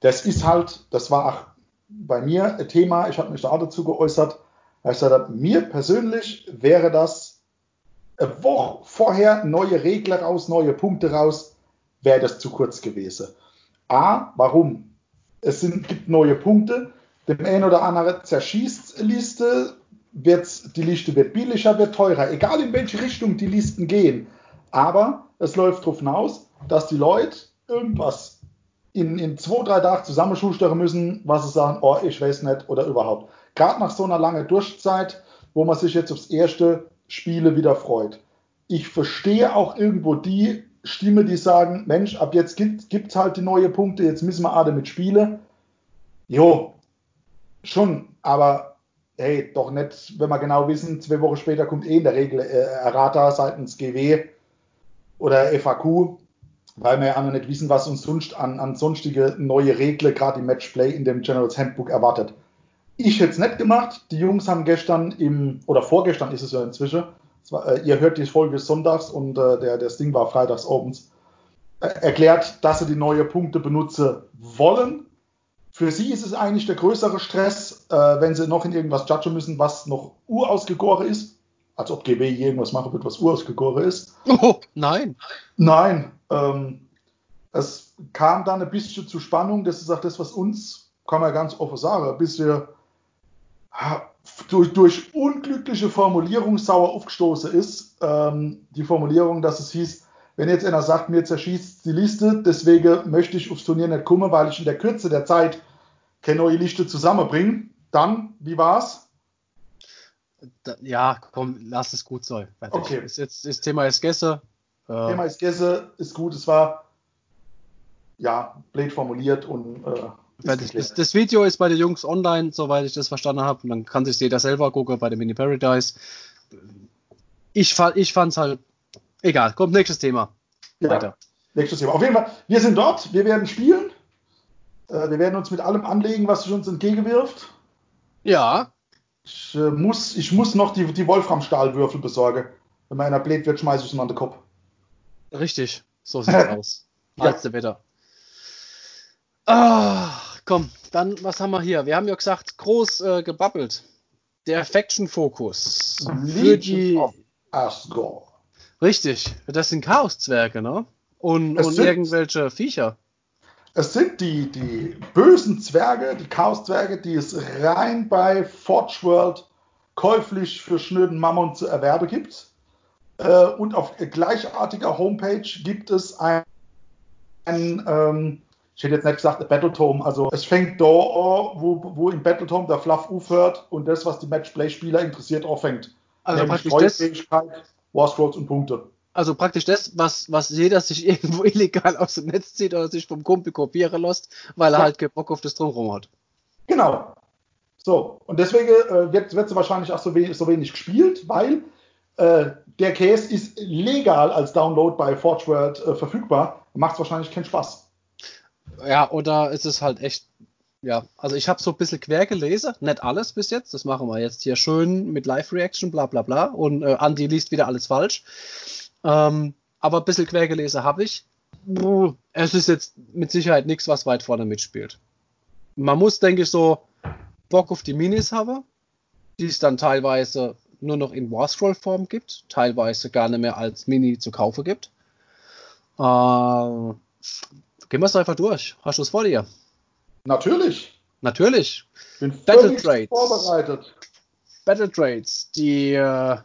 Das ist halt, das war auch bei mir ein Thema, ich habe mich da auch dazu geäußert. Ich gesagt, mir persönlich wäre das eine Woche vorher neue Regler raus, neue Punkte raus, wäre das zu kurz gewesen. A, warum? Es sind, gibt neue Punkte, dem einen oder anderen zerschießt Liste, wird die Liste wird billiger, wird teurer, egal in welche Richtung die Listen gehen. Aber es läuft darauf hinaus, dass die Leute irgendwas in, in zwei, drei Tagen zusammenschustern müssen, was sie sagen, oh, ich weiß nicht oder überhaupt. Gerade nach so einer langen Durchzeit, wo man sich jetzt aufs erste Spiele wieder freut. Ich verstehe auch irgendwo die Stimme, die sagen, Mensch, ab jetzt gibt es halt die neuen Punkte, jetzt müssen wir alle mit spielen. Jo, schon, aber hey, doch nicht, wenn wir genau wissen, zwei Wochen später kommt eh in der Regel äh, Errata seitens GW oder FAQ, weil wir ja noch nicht wissen, was uns sonst an, an sonstige neue Regeln gerade im Matchplay in dem Generals Handbook erwartet. Ich hätte es nicht gemacht. Die Jungs haben gestern im, oder vorgestern ist es ja inzwischen, war, äh, ihr hört die Folge sonntags und äh, der, das Ding war freitags abends, äh, erklärt, dass sie die neuen Punkte benutzen wollen für sie ist es eigentlich der größere Stress, äh, wenn sie noch in irgendwas judgen müssen, was noch urausgegoren ist. Als ob GW irgendwas machen wird, was urausgegoren ist.
Oh, nein.
Nein. Ähm, es kam dann ein bisschen zu Spannung. Das ist auch das, was uns, kann man ganz offen sagen, ein bisschen durch, durch unglückliche Formulierung sauer aufgestoßen ist. Ähm, die Formulierung, dass es hieß, wenn jetzt einer sagt, mir zerschießt die Liste, deswegen möchte ich aufs Turnier nicht kommen, weil ich in der Kürze der Zeit keine neue Liste zusammenbringen, dann, wie war's?
Ja, komm, lass es gut sein.
Okay.
Ist jetzt, das Thema ist Gäste.
Äh, Thema ist Gäste, ist gut. Es war, ja, blöd formuliert und. Äh,
das, das, Video ist bei den Jungs online, soweit ich das verstanden habe. Und dann kann sich jeder selber gucken bei dem Mini Paradise. Ich, ich fand es halt egal. Kommt nächstes Thema.
Ja, Weiter. Nächstes Thema. Auf jeden Fall, wir sind dort, wir werden spielen. Äh, wir werden uns mit allem anlegen, was sich uns entgegenwirft.
Ja.
Ich, äh, muss, ich muss noch die, die Wolfram-Stahlwürfel besorgen. Wenn mir einer bläht wird, schmeiße ich es an den Kopf.
Richtig, so sieht es [laughs] aus. Letzte ja. Wetter. Ah, komm, dann was haben wir hier? Wir haben ja gesagt, groß äh, gebabbelt. Der Faction-Fokus.
Für die. Asgore.
Richtig, das sind Chaos-Zwerge, ne? Und, und irgendwelche Viecher.
Es sind die, die bösen Zwerge, die Chaos-Zwerge, die es rein bei Forge World käuflich für schnöden Mammon zu erwerben gibt. Äh, und auf gleichartiger Homepage gibt es ein, ein ähm, ich hätte jetzt nicht gesagt, Battletome. Also es fängt da an, wo, wo im Battletome der Fluff aufhört und das, was die Matchplay-Spieler interessiert, auch fängt.
Also praktisch das,
War Scrolls und Punkte.
Also praktisch das, was, was jeder sich [laughs] irgendwo illegal aus dem Netz zieht oder sich vom Kumpel kopieren lässt, weil er ja. halt keinen Bock auf das Drumherum hat.
Genau. So, und deswegen äh, wird, wird sie wahrscheinlich auch so wenig, so wenig gespielt, weil äh, der Case ist legal als Download bei Forge World äh, verfügbar, macht es wahrscheinlich keinen Spaß.
Ja, oder ist es halt echt, ja, also ich habe so ein bisschen quer gelesen, nicht alles bis jetzt, das machen wir jetzt hier schön mit Live-Reaction, bla bla bla und äh, Andi liest wieder alles falsch. Ähm, aber ein bisschen quer gelesen habe ich. Es ist jetzt mit Sicherheit nichts, was weit vorne mitspielt. Man muss, denke ich, so Bock auf die Minis haben, die es dann teilweise nur noch in Warscroll-Form gibt, teilweise gar nicht mehr als Mini zu kaufen gibt. Äh, gehen wir es einfach durch. Hast du es vor dir?
Natürlich.
Natürlich.
Bin
Battle Trades.
vorbereitet.
Battle Trades. Die äh,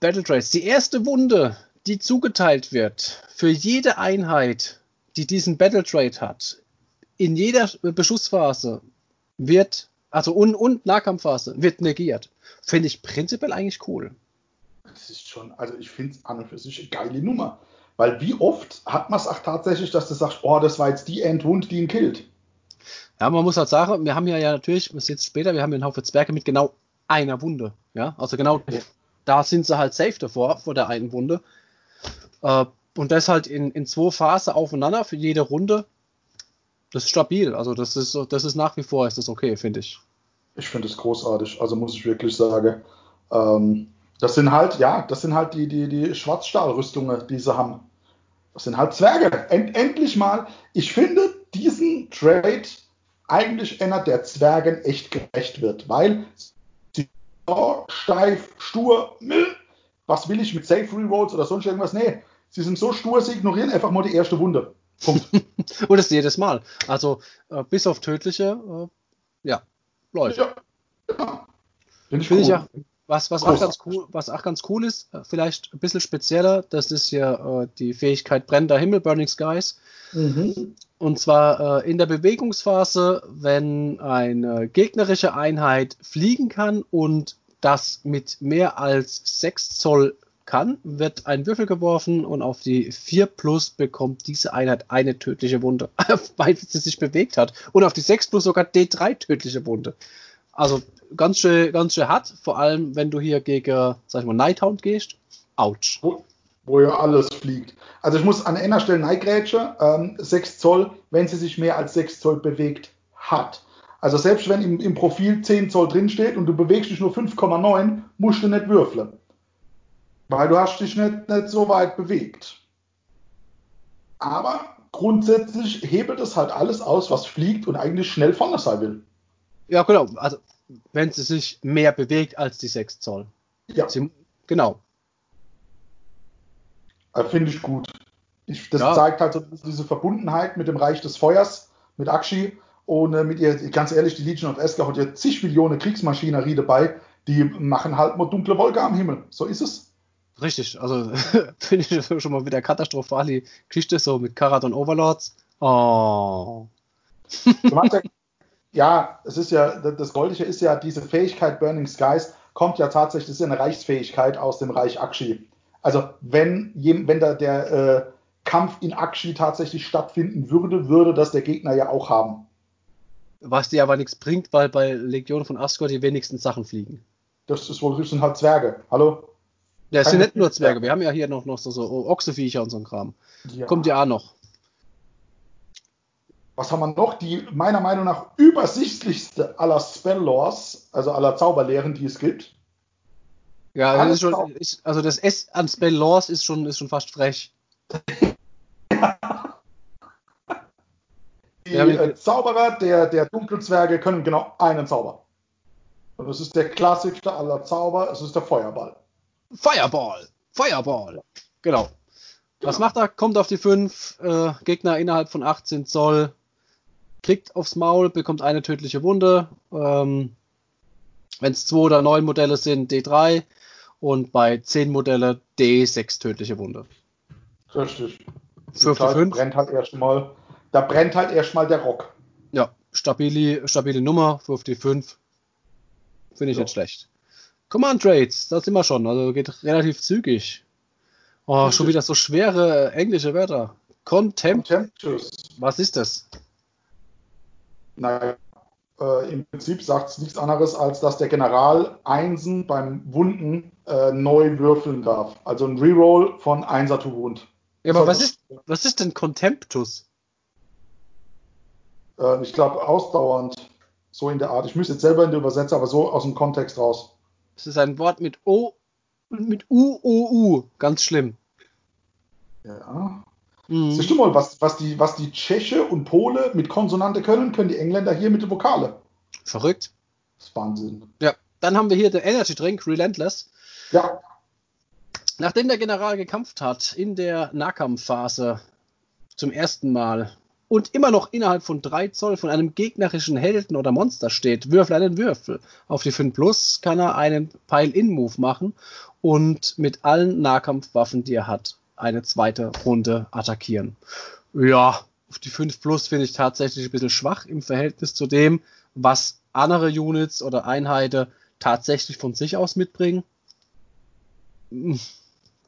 Battle Trades. Die erste Wunde, die zugeteilt wird für jede Einheit, die diesen Battle Trade hat, in jeder Beschussphase wird, also und, und Nahkampfphase, wird negiert. Finde ich prinzipiell eigentlich cool.
Das ist schon, also ich finde es an und für sich eine geile Nummer. Weil wie oft hat man es auch tatsächlich, dass du sagst, oh, das war jetzt die Endwund, die ihn killt.
Ja, man muss halt sagen, wir haben ja, ja natürlich, bis jetzt später, wir haben ja einen Haufen Zwerge mit genau einer Wunde. Ja, also genau, ja. da sind sie halt safe davor, vor der einen Wunde. Äh, und das halt in, in zwei Phasen aufeinander für jede Runde. Das ist stabil. Also das ist, das ist nach wie vor ist das okay, finde ich.
Ich finde es großartig. Also muss ich wirklich sagen. Ähm, das sind halt, ja, das sind halt die, die, die Schwarzstahlrüstungen, die sie haben. Das sind halt Zwerge. End, endlich mal. Ich finde diesen Trade eigentlich einer der Zwergen echt gerecht wird, weil sie so steif, stur, was will ich mit Safe Rerolls oder sonst irgendwas? Nee, sie sind so stur, sie ignorieren einfach mal die erste Wunde. Punkt. [laughs]
Und das jedes Mal. Also äh, bis auf tödliche, äh, ja, läuft. Ja, ja. Finde ich, Find cool. ich ja. Was, was, auch ganz cool, was auch ganz cool ist, äh, vielleicht ein bisschen spezieller, das ist ja äh, die Fähigkeit brennender Himmel, Burning Skies. Mhm. Und zwar äh, in der Bewegungsphase, wenn eine gegnerische Einheit fliegen kann und das mit mehr als 6 Zoll kann, wird ein Würfel geworfen und auf die 4 plus bekommt diese Einheit eine tödliche Wunde, [laughs] weil sie sich bewegt hat. Und auf die 6 plus sogar D3 tödliche Wunde. Also ganz schön, ganz schön hart, vor allem wenn du hier gegen, sag ich mal, Nighthound gehst. Autsch.
Wo, wo ja alles fliegt. Also ich muss an einer Stelle Neigrätsche, ähm, 6 Zoll, wenn sie sich mehr als 6 Zoll bewegt hat. Also selbst wenn im, im Profil 10 Zoll drinsteht und du bewegst dich nur 5,9, musst du nicht würfeln. Weil du hast dich nicht, nicht so weit bewegt. Aber grundsätzlich hebelt es halt alles aus, was fliegt und eigentlich schnell vorne sein will.
Ja, genau. Also, wenn sie sich mehr bewegt als die 6 Zoll.
Ja.
Sie, genau.
Finde ich gut. Ich, das ja. zeigt halt so diese Verbundenheit mit dem Reich des Feuers, mit Akshi und äh, mit ihr, ganz ehrlich, die Legion of Esgar hat ja zig Millionen Kriegsmaschinerie dabei, die machen halt mal dunkle Wolke am Himmel. So ist es.
Richtig, also [laughs] finde ich schon mal wieder katastrophal, die Geschichte so mit Karat und Overlords. Oh.
ja, [laughs] ja, es ist ja, das Goldige ist ja, diese Fähigkeit Burning Skies kommt ja tatsächlich, das ist ja eine Reichsfähigkeit aus dem Reich Akshi. Also wenn, wenn da der äh, Kampf in Akshi tatsächlich stattfinden würde, würde das der Gegner ja auch haben.
Was dir aber nichts bringt, weil bei Legion von Asgard die wenigsten Sachen fliegen.
Das ist wohl, das sind halt Zwerge. Hallo?
Ja, es sind nicht nur Zwerge. Wir haben ja hier noch, noch so, so Ochseviecher und so ein Kram. Ja. Kommt ja auch noch.
Was haben wir noch? Die meiner Meinung nach übersichtlichste aller Spell-Laws, also aller Zauberlehren, die es gibt.
Ja, das ist schon, ist, also das S an Spell-Laws ist schon, ist schon fast frech. [laughs]
Die äh, Zauberer der, der Dunkelzwerge können genau einen Zauber. Und das ist der klassischste aller Zauber, es ist der Feuerball.
Fireball! Fireball! Genau. Was genau. macht er? Kommt auf die 5, äh, Gegner innerhalb von 18 Zoll, kriegt aufs Maul, bekommt eine tödliche Wunde. Ähm, Wenn es 2 oder 9 Modelle sind, D3 und bei 10 Modelle D6 tödliche Wunde.
Richtig. Für die 5 brennt halt erstmal, da brennt halt erstmal der Rock.
Ja, stabile, stabile Nummer, 55. Finde ich ja. nicht schlecht. Command Trades, da sind wir schon. Also geht relativ zügig. Oh, schon wieder so schwere englische Wörter. Contempt. Contemptus. Was ist das?
Naja, äh, im Prinzip sagt es nichts anderes, als dass der General Einsen beim Wunden äh, neu würfeln darf. Also ein Reroll von 1er to Wound.
Ja, aber was ist, was ist denn Contemptus?
Äh, ich glaube, ausdauernd. So in der Art. Ich müsste jetzt selber in der Übersetzung, aber so aus dem Kontext raus.
Es ist ein Wort mit O, mit U, O, U. Ganz schlimm.
Ja. Mhm. Siehst du mal, was, was, die, was die Tscheche und Pole mit Konsonante können, können die Engländer hier mit den Vokale.
Verrückt.
Das ist Wahnsinn.
Ja. Dann haben wir hier den Energy Drink, Relentless.
Ja.
Nachdem der General gekämpft hat in der Nahkampfphase zum ersten Mal und immer noch innerhalb von 3 Zoll von einem gegnerischen Helden oder Monster steht, würfel einen Würfel. Auf die 5 Plus kann er einen Pile-In-Move machen und mit allen Nahkampfwaffen, die er hat, eine zweite Runde attackieren. Ja, auf die 5 Plus finde ich tatsächlich ein bisschen schwach im Verhältnis zu dem, was andere Units oder Einheiten tatsächlich von sich aus mitbringen.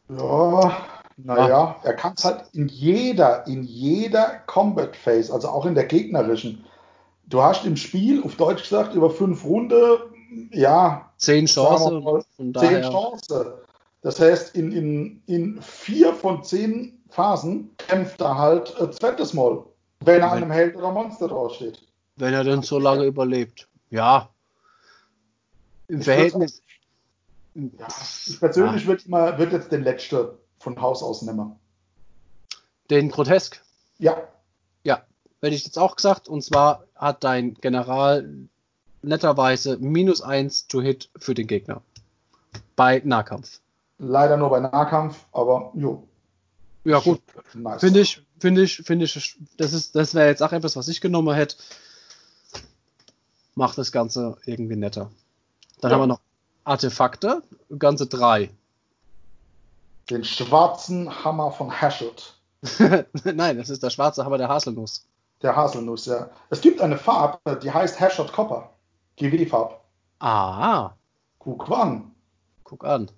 Ja, naja, er kann es halt in jeder, in jeder Combat Phase, also auch in der gegnerischen. Du hast im Spiel, auf Deutsch gesagt, über fünf Runde, ja.
Zehn Chancen.
Zehn Chancen. Das heißt, in, in, in vier von zehn Phasen kämpft er halt äh, zweites Mal, wenn er an einem Held oder Monster draufsteht.
Wenn er denn so lange überlebt. Ja. Im ich Verhältnis.
Ja, ich persönlich ja. würde immer, würd jetzt den letzten von Haus aus nehmen.
Den Grotesk?
Ja.
Ja, hätte ich jetzt auch gesagt. Und zwar hat dein General netterweise minus 1 to hit für den Gegner. Bei Nahkampf.
Leider nur bei Nahkampf, aber jo.
Ja, gut. Nice. Finde ich, finde ich, finde ich, das das wäre jetzt auch etwas, was ich genommen hätte. Macht das Ganze irgendwie netter. Dann ja. haben wir noch Artefakte, ganze drei.
Den schwarzen Hammer von Hashut. [laughs]
Nein, das ist der schwarze Hammer der Haselnuss.
Der Haselnuss, ja. Es gibt eine Farbe, die heißt Hashut Copper. GW-Farb.
Ah.
Guck an.
Guck an.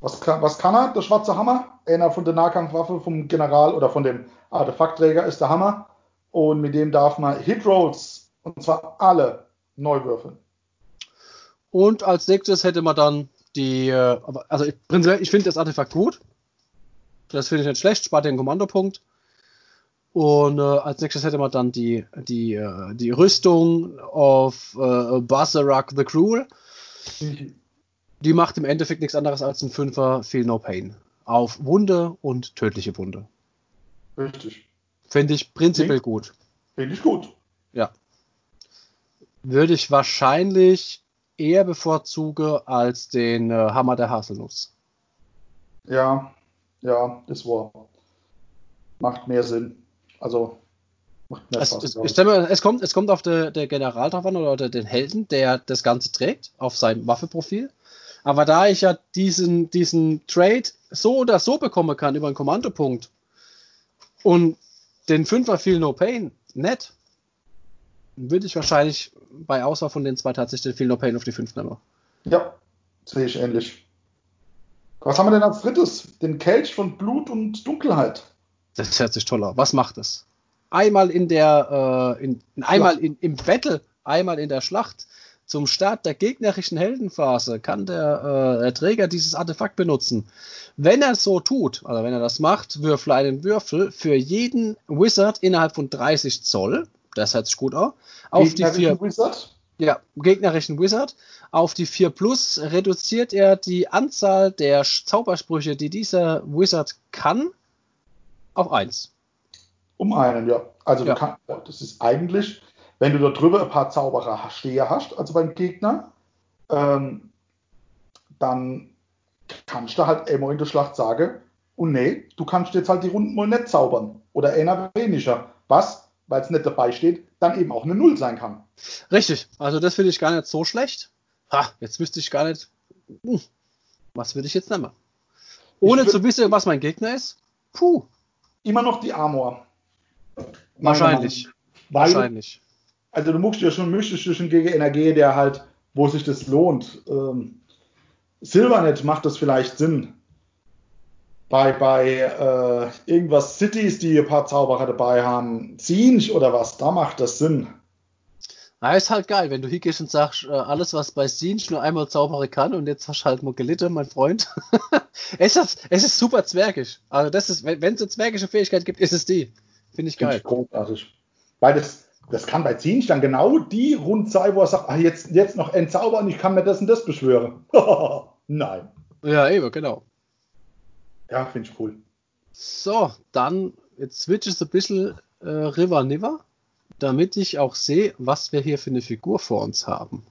Was kann, was kann er, der schwarze Hammer? Einer von der Nahkampfwaffe vom General oder von dem Artefaktträger ist der Hammer. Und mit dem darf man Hit Rolls, und zwar alle, neu würfeln.
Und als nächstes hätte man dann die, äh, also ich, prinzipiell, ich finde das Artefakt gut. Das finde ich nicht schlecht, spart den Kommandopunkt. Und äh, als nächstes hätte man dann die, die, äh, die Rüstung auf äh, Basarak the Cruel. Mhm. Die macht im Endeffekt nichts anderes als ein Fünfer Feel No Pain. Auf Wunde und tödliche Wunde.
Richtig.
Finde ich prinzipiell gut.
Finde ich gut.
Ja. Würde ich wahrscheinlich eher bevorzuge als den äh, Hammer der Haselnuss.
Ja, ja, das war. Macht mehr Sinn. Also macht mehr
Spaß. Es, es, mir, es, kommt, es kommt auf der, der General drauf an oder den Helden, der das Ganze trägt, auf sein Waffeprofil. Aber da ich ja diesen, diesen Trade so oder so bekommen kann über einen Kommandopunkt und den Fünfer Feel No Pain nett, würde ich wahrscheinlich bei Auswahl von den zwei tatsächlich den Feel No Pain auf die 5 nehmen.
Ja, sehe ich ähnlich. Was haben wir denn als drittes? Den Kelch von Blut und Dunkelheit.
Das hört sich toll an. Was macht es? Einmal in der, äh, in, einmal in, im Battle, einmal in der Schlacht. Zum Start der gegnerischen Heldenphase kann der, äh, der Träger dieses Artefakt benutzen. Wenn er so tut, also wenn er das macht, würfel einen Würfel für jeden Wizard innerhalb von 30 Zoll das hört sich gut an. Auf die 4 Wizard? Ja, gegnerischen Wizard. Auf die 4 Plus reduziert er die Anzahl der Zaubersprüche, die dieser Wizard kann, auf 1.
Um einen, ja. Also ja. Kann, das ist eigentlich, wenn du da drüber ein paar Zauberer stehe hast, also beim Gegner, ähm, dann kannst du halt immer in der Schlacht sagen, und nee, du kannst jetzt halt die Runden mal nicht zaubern. Oder einer weniger. Was? weil es nicht dabei steht, dann eben auch eine Null sein kann.
Richtig, also das finde ich gar nicht so schlecht. Ha, jetzt wüsste ich gar nicht, hm, was würde ich jetzt nehmen. Ohne zu wissen, was mein Gegner ist. Puh.
Immer noch die Armor.
Wahrscheinlich.
Weil, Wahrscheinlich. Also du musst ja schon, du schon gegen Energie, der halt, wo sich das lohnt. Ähm, Silvernet macht das vielleicht Sinn, bei, bei äh, irgendwas Cities, die ein paar Zauberer dabei haben, Zinch oder was, da macht das Sinn.
Na, ist halt geil, wenn du hingehst und sagst, äh, alles, was bei Sinch nur einmal zaubere kann und jetzt hast du halt mal gelitten, mein Freund. [laughs] es, ist, es ist super zwergisch. Also das ist, wenn es eine zwergische Fähigkeit gibt, ist es die. Finde ich geil. Find ich
großartig. Weil das, das kann bei Zinch dann genau die rund sein, wo er sagt, ah, jetzt, jetzt noch entzaubern, ich kann mir das und das beschwören. [laughs] Nein.
Ja, eben, genau.
Ja, finde ich cool.
So, dann, jetzt switch es ein bisschen äh, River Niver damit ich auch sehe, was wir hier für eine Figur vor uns haben.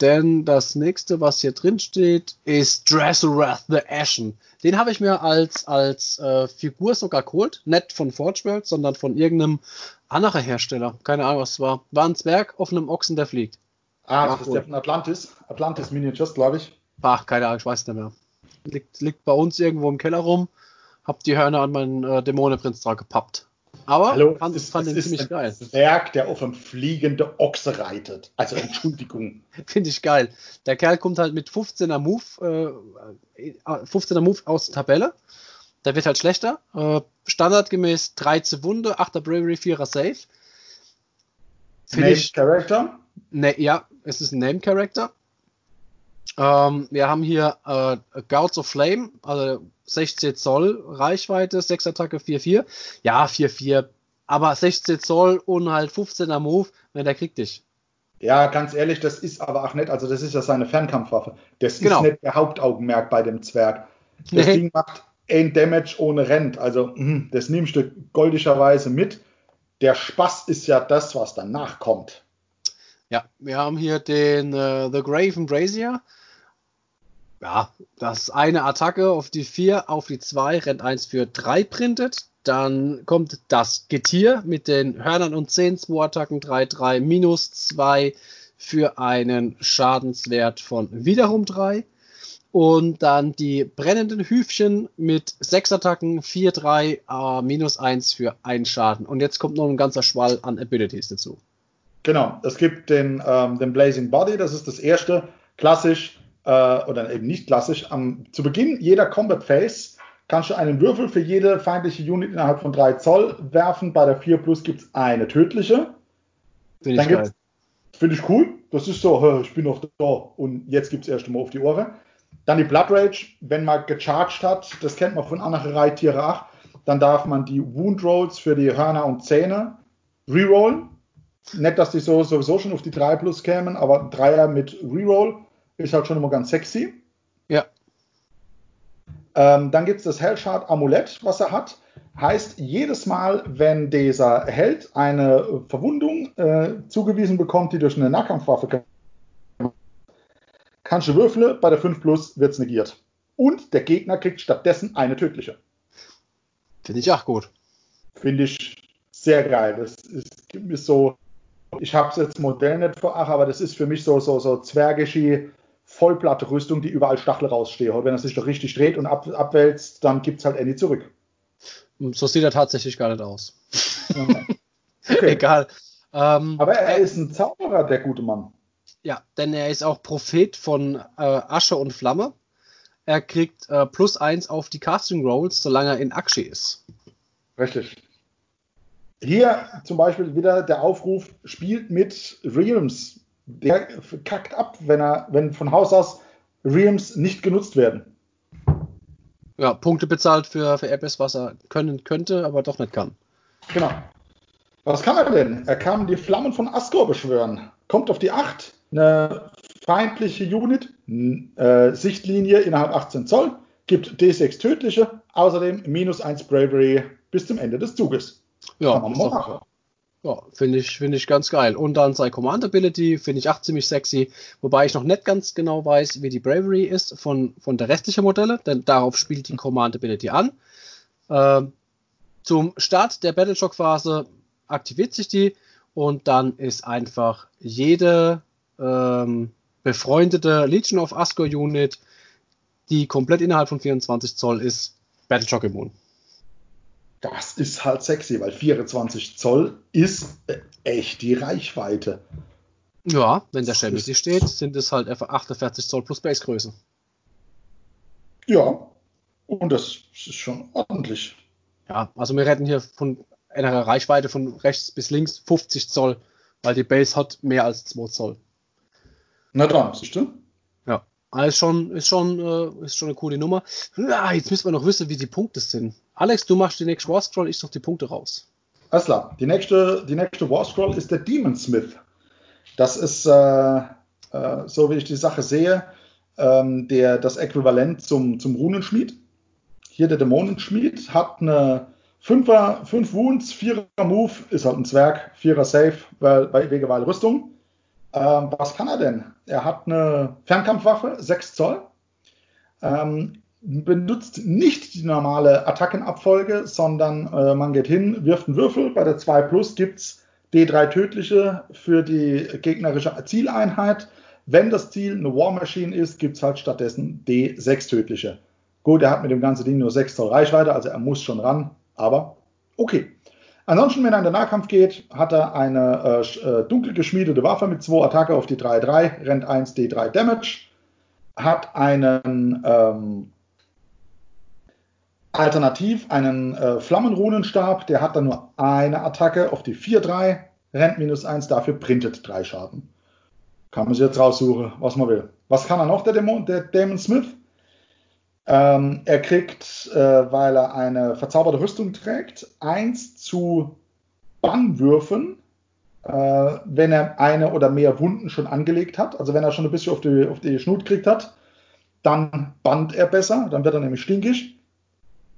Denn das nächste, was hier drin steht, ist Dresselrath the Ashen. Den habe ich mir als, als äh, Figur sogar geholt. Nicht von Forge World, sondern von irgendeinem anderen Hersteller. Keine Ahnung, was es war. War ein Zwerg auf einem Ochsen, der fliegt.
Ah, das ist der von Atlantis. Atlantis Miniatures, glaube ich.
Ach, keine Ahnung, ich weiß nicht mehr. Liegt, liegt bei uns irgendwo im Keller rum. Hab die Hörner an meinen äh, Dämonenprinz dran gepappt. Aber
Hallo, fand, ist, fand den ziemlich ein geil. Werk, der auf einem fliegenden Ochse reitet. Also [laughs] Entschuldigung.
Finde ich geil. Der Kerl kommt halt mit 15er Move, äh, 15er Move aus der Tabelle. Der wird halt schlechter. Äh, standardgemäß 13 Wunde, 8er Bravery, 4er Save.
Name Character?
Ne, ja, es ist ein Name Character. Ähm, wir haben hier äh, Gouts of Flame, also 16 Zoll Reichweite, 6 Attacke, 4-4. Ja, 4-4. Aber 16 Zoll und halt 15er Move, wenn der kriegt dich.
Ja, ganz ehrlich, das ist aber auch nicht, also das ist ja seine Fernkampfwaffe. Das genau. ist nicht der Hauptaugenmerk bei dem Zwerg. Das nee. Ding macht ein Damage ohne Rent. Also, mh, das nimmst du goldischerweise mit. Der Spaß ist ja das, was danach kommt.
Ja, wir haben hier den äh, The Graven Brazier ja, das eine Attacke auf die 4, auf die 2, rennt 1 für 3 printet. Dann kommt das Getier mit den Hörnern und 10, 2 Attacken, 3, 3, minus 2 für einen Schadenswert von wiederum 3. Und dann die brennenden Hüfchen mit 6 Attacken, 4, 3, äh, minus 1 für einen Schaden. Und jetzt kommt noch ein ganzer Schwall an Abilities dazu.
Genau, es gibt den, ähm, den Blazing Body, das ist das erste. Klassisch, äh, oder eben nicht klassisch, am, zu Beginn jeder Combat Phase kannst du einen Würfel für jede feindliche Unit innerhalb von 3 Zoll werfen. Bei der 4 Plus gibt es eine tödliche. Finde ich geil. Finde ich cool. Das ist so, ich bin noch da und jetzt gibt es erst mal auf die Ohren. Dann die Blood Rage, wenn man gecharged hat, das kennt man von anderen Reittiere 8, dann darf man die Wound Rolls für die Hörner und Zähne rerollen. Nicht, dass die so, sowieso schon auf die 3 Plus kämen, aber Dreier mit Reroll ist halt schon immer ganz sexy.
Ja.
Ähm, dann gibt es das Hellshard Amulett, was er hat. Heißt, jedes Mal, wenn dieser Held eine Verwundung äh, zugewiesen bekommt, die durch eine Nahkampfwaffe kannst du würfeln, bei der 5 Plus wird es negiert. Und der Gegner kriegt stattdessen eine tödliche.
Finde ich auch gut.
Finde ich sehr geil. Das ist, ist so, ich habe es jetzt Modell nicht vor, ach, aber das ist für mich so, so, so zwergische Vollplatte-Rüstung, die überall Stachel raussteht. Und wenn er sich doch richtig dreht und ab, abwälzt, dann gibt es halt Andy zurück.
So sieht er tatsächlich gar nicht aus. okay. [laughs] Egal.
Ähm, Aber er ist ein Zauberer, der gute Mann.
Ja, denn er ist auch Prophet von äh, Asche und Flamme. Er kriegt äh, plus eins auf die Casting Rolls, solange er in Akshi ist.
Richtig. Hier zum Beispiel wieder der Aufruf, spielt mit Realms der kackt ab, wenn er, wenn von Haus aus Realms nicht genutzt werden.
Ja, Punkte bezahlt für, für etwas, was er können könnte, aber doch nicht kann.
Genau. Was kann er denn? Er kann die Flammen von Asgore beschwören. Kommt auf die 8, eine feindliche Unit, äh, Sichtlinie innerhalb 18 Zoll, gibt D6 tödliche, außerdem minus 1 Bravery bis zum Ende des Zuges.
Ja. Ja, finde ich, finde ich ganz geil. Und dann sein Command Ability finde ich auch ziemlich sexy, wobei ich noch nicht ganz genau weiß, wie die Bravery ist von, von der restlichen Modelle, denn darauf spielt die Command Ability an. Ähm, zum Start der Battleshock Phase aktiviert sich die und dann ist einfach jede ähm, befreundete Legion of Asgore Unit, die komplett innerhalb von 24 Zoll ist, Battleshock immun
das ist halt sexy, weil 24 Zoll ist echt die Reichweite.
Ja, wenn der mittig steht, sind es halt einfach 48 Zoll plus Basegröße.
Ja, und das ist schon ordentlich.
Ja, also wir retten hier von einer Reichweite von rechts bis links 50 Zoll, weil die Base hat mehr als 2 Zoll.
Na dann, siehst du?
Ja, also ist schon, ist schon, äh, ist schon eine coole Nummer. Ja, jetzt müssen wir noch wissen, wie die Punkte sind. Alex, du machst die nächste War Scroll, ich suche die Punkte raus.
Alles klar. Die nächste, die nächste War Scroll ist der Demon Smith. Das ist, äh, äh, so wie ich die Sache sehe, ähm, der, das Äquivalent zum, zum Runenschmied. Hier der Dämonenschmied hat eine 5er, 5 Wounds, 4er Move, ist halt ein Zwerg, 4er Safe, weil, wegen weil Rüstung. Ähm, was kann er denn? Er hat eine Fernkampfwaffe, 6 Zoll. Ähm, benutzt nicht die normale Attackenabfolge, sondern äh, man geht hin, wirft einen Würfel. Bei der 2 Plus gibt es D3 tödliche für die gegnerische Zieleinheit. Wenn das Ziel eine War Machine ist, gibt es halt stattdessen D6 tödliche. Gut, er hat mit dem ganzen Ding nur 6 Zoll Reichweite, also er muss schon ran, aber okay. Ansonsten, wenn er in den Nahkampf geht, hat er eine äh, äh dunkel geschmiedete Waffe mit 2 Attacke auf die 3-3, rennt 1 D3 Damage, hat einen ähm, alternativ einen äh, Flammenrunenstab, der hat dann nur eine Attacke auf die 4-3, rennt minus 1, dafür printet 3 Schaden. Kann man sich jetzt raussuchen, was man will. Was kann er noch, der, Dämon, der Damon Smith? Ähm, er kriegt, äh, weil er eine verzauberte Rüstung trägt, 1 zu Bannwürfen, äh, wenn er eine oder mehr Wunden schon angelegt hat. Also wenn er schon ein bisschen auf die, auf die Schnut gekriegt hat, dann bannt er besser, dann wird er nämlich stinkig.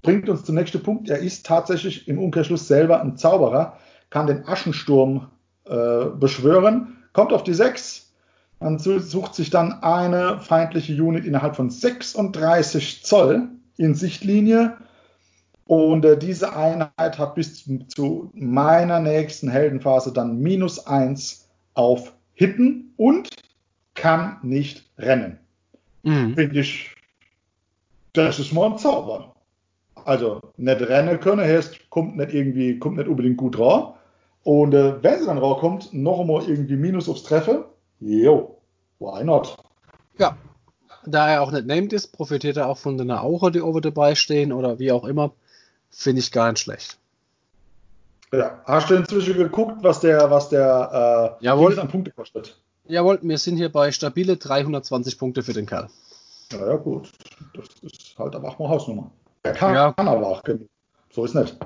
Bringt uns zum nächsten Punkt. Er ist tatsächlich im Umkehrschluss selber ein Zauberer, kann den Aschensturm äh, beschwören, kommt auf die 6, man sucht sich dann eine feindliche Unit innerhalb von 36 Zoll in Sichtlinie. Und äh, diese Einheit hat bis zu meiner nächsten Heldenphase dann minus 1 auf Hitten und kann nicht rennen. Mhm. Finde ich, das ist mal ein Zauber. Also nicht rennen können heißt, kommt nicht irgendwie, kommt nicht unbedingt gut raus. Und äh, wenn sie dann rauskommt, noch einmal irgendwie Minus aufs Treffen, Jo, why not?
Ja, da er auch nicht named ist, profitiert er auch von den Aura, die oben dabei stehen oder wie auch immer. Finde ich gar nicht schlecht.
Ja, hast du inzwischen geguckt, was der, was der
äh, Jawohl.
an Punkte kostet?
Jawohl, wir sind hier bei stabile 320 Punkte für den Kerl.
Ja, ja gut. Das ist halt aber auch mal Hausnummer. Er kann, ja. kann aber auch genug. So ist nicht.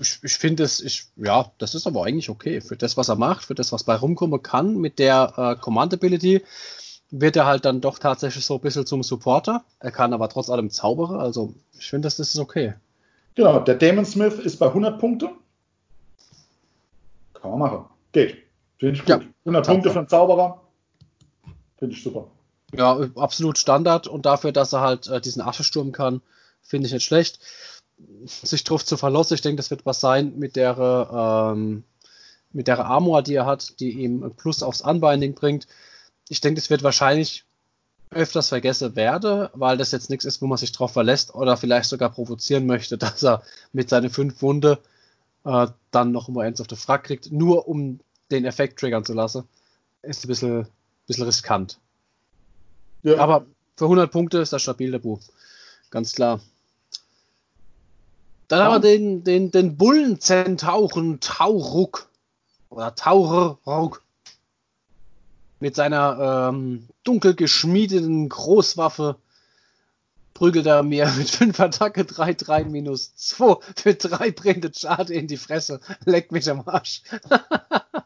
Ich, ich finde es, ich, ja, das ist aber eigentlich okay. Für das, was er macht, für das, was bei rumkommen kann, mit der äh, Command Ability, wird er halt dann doch tatsächlich so ein bisschen zum Supporter. Er kann aber trotz allem Zauberer. Also, ich finde, das, das ist okay.
Genau, der Damon Smith ist bei 100 Punkte. Kann man machen. Geht. Finde ich gut. Ja, 100 Punkte für einen Zauberer. Finde ich super.
Ja, absolut Standard. Und dafür, dass er halt äh, diesen Aschesturm kann, finde ich nicht schlecht sich drauf zu verlassen. Ich denke, das wird was sein mit der, ähm, mit der Armor, die er hat, die ihm Plus aufs Unbinding bringt. Ich denke, das wird wahrscheinlich öfters vergessen werden, weil das jetzt nichts ist, wo man sich drauf verlässt oder vielleicht sogar provozieren möchte, [laughs] dass er mit seinen fünf Wunde äh, dann noch immer eins auf der Frack kriegt, nur um den Effekt triggern zu lassen. Ist ein bisschen, bisschen riskant. Ja. Aber für 100 Punkte ist das stabil, der Buch. Ganz klar. Dann haben wir den, den, den Bullenzentauren Tauruk. Oder Tauruk. Mit seiner ähm, dunkel geschmiedeten Großwaffe prügelt er mir [laughs] mit 5 Attacke 3, 3 minus 2 für 3 brennende Schade in die Fresse. Leck mich am Arsch. [laughs]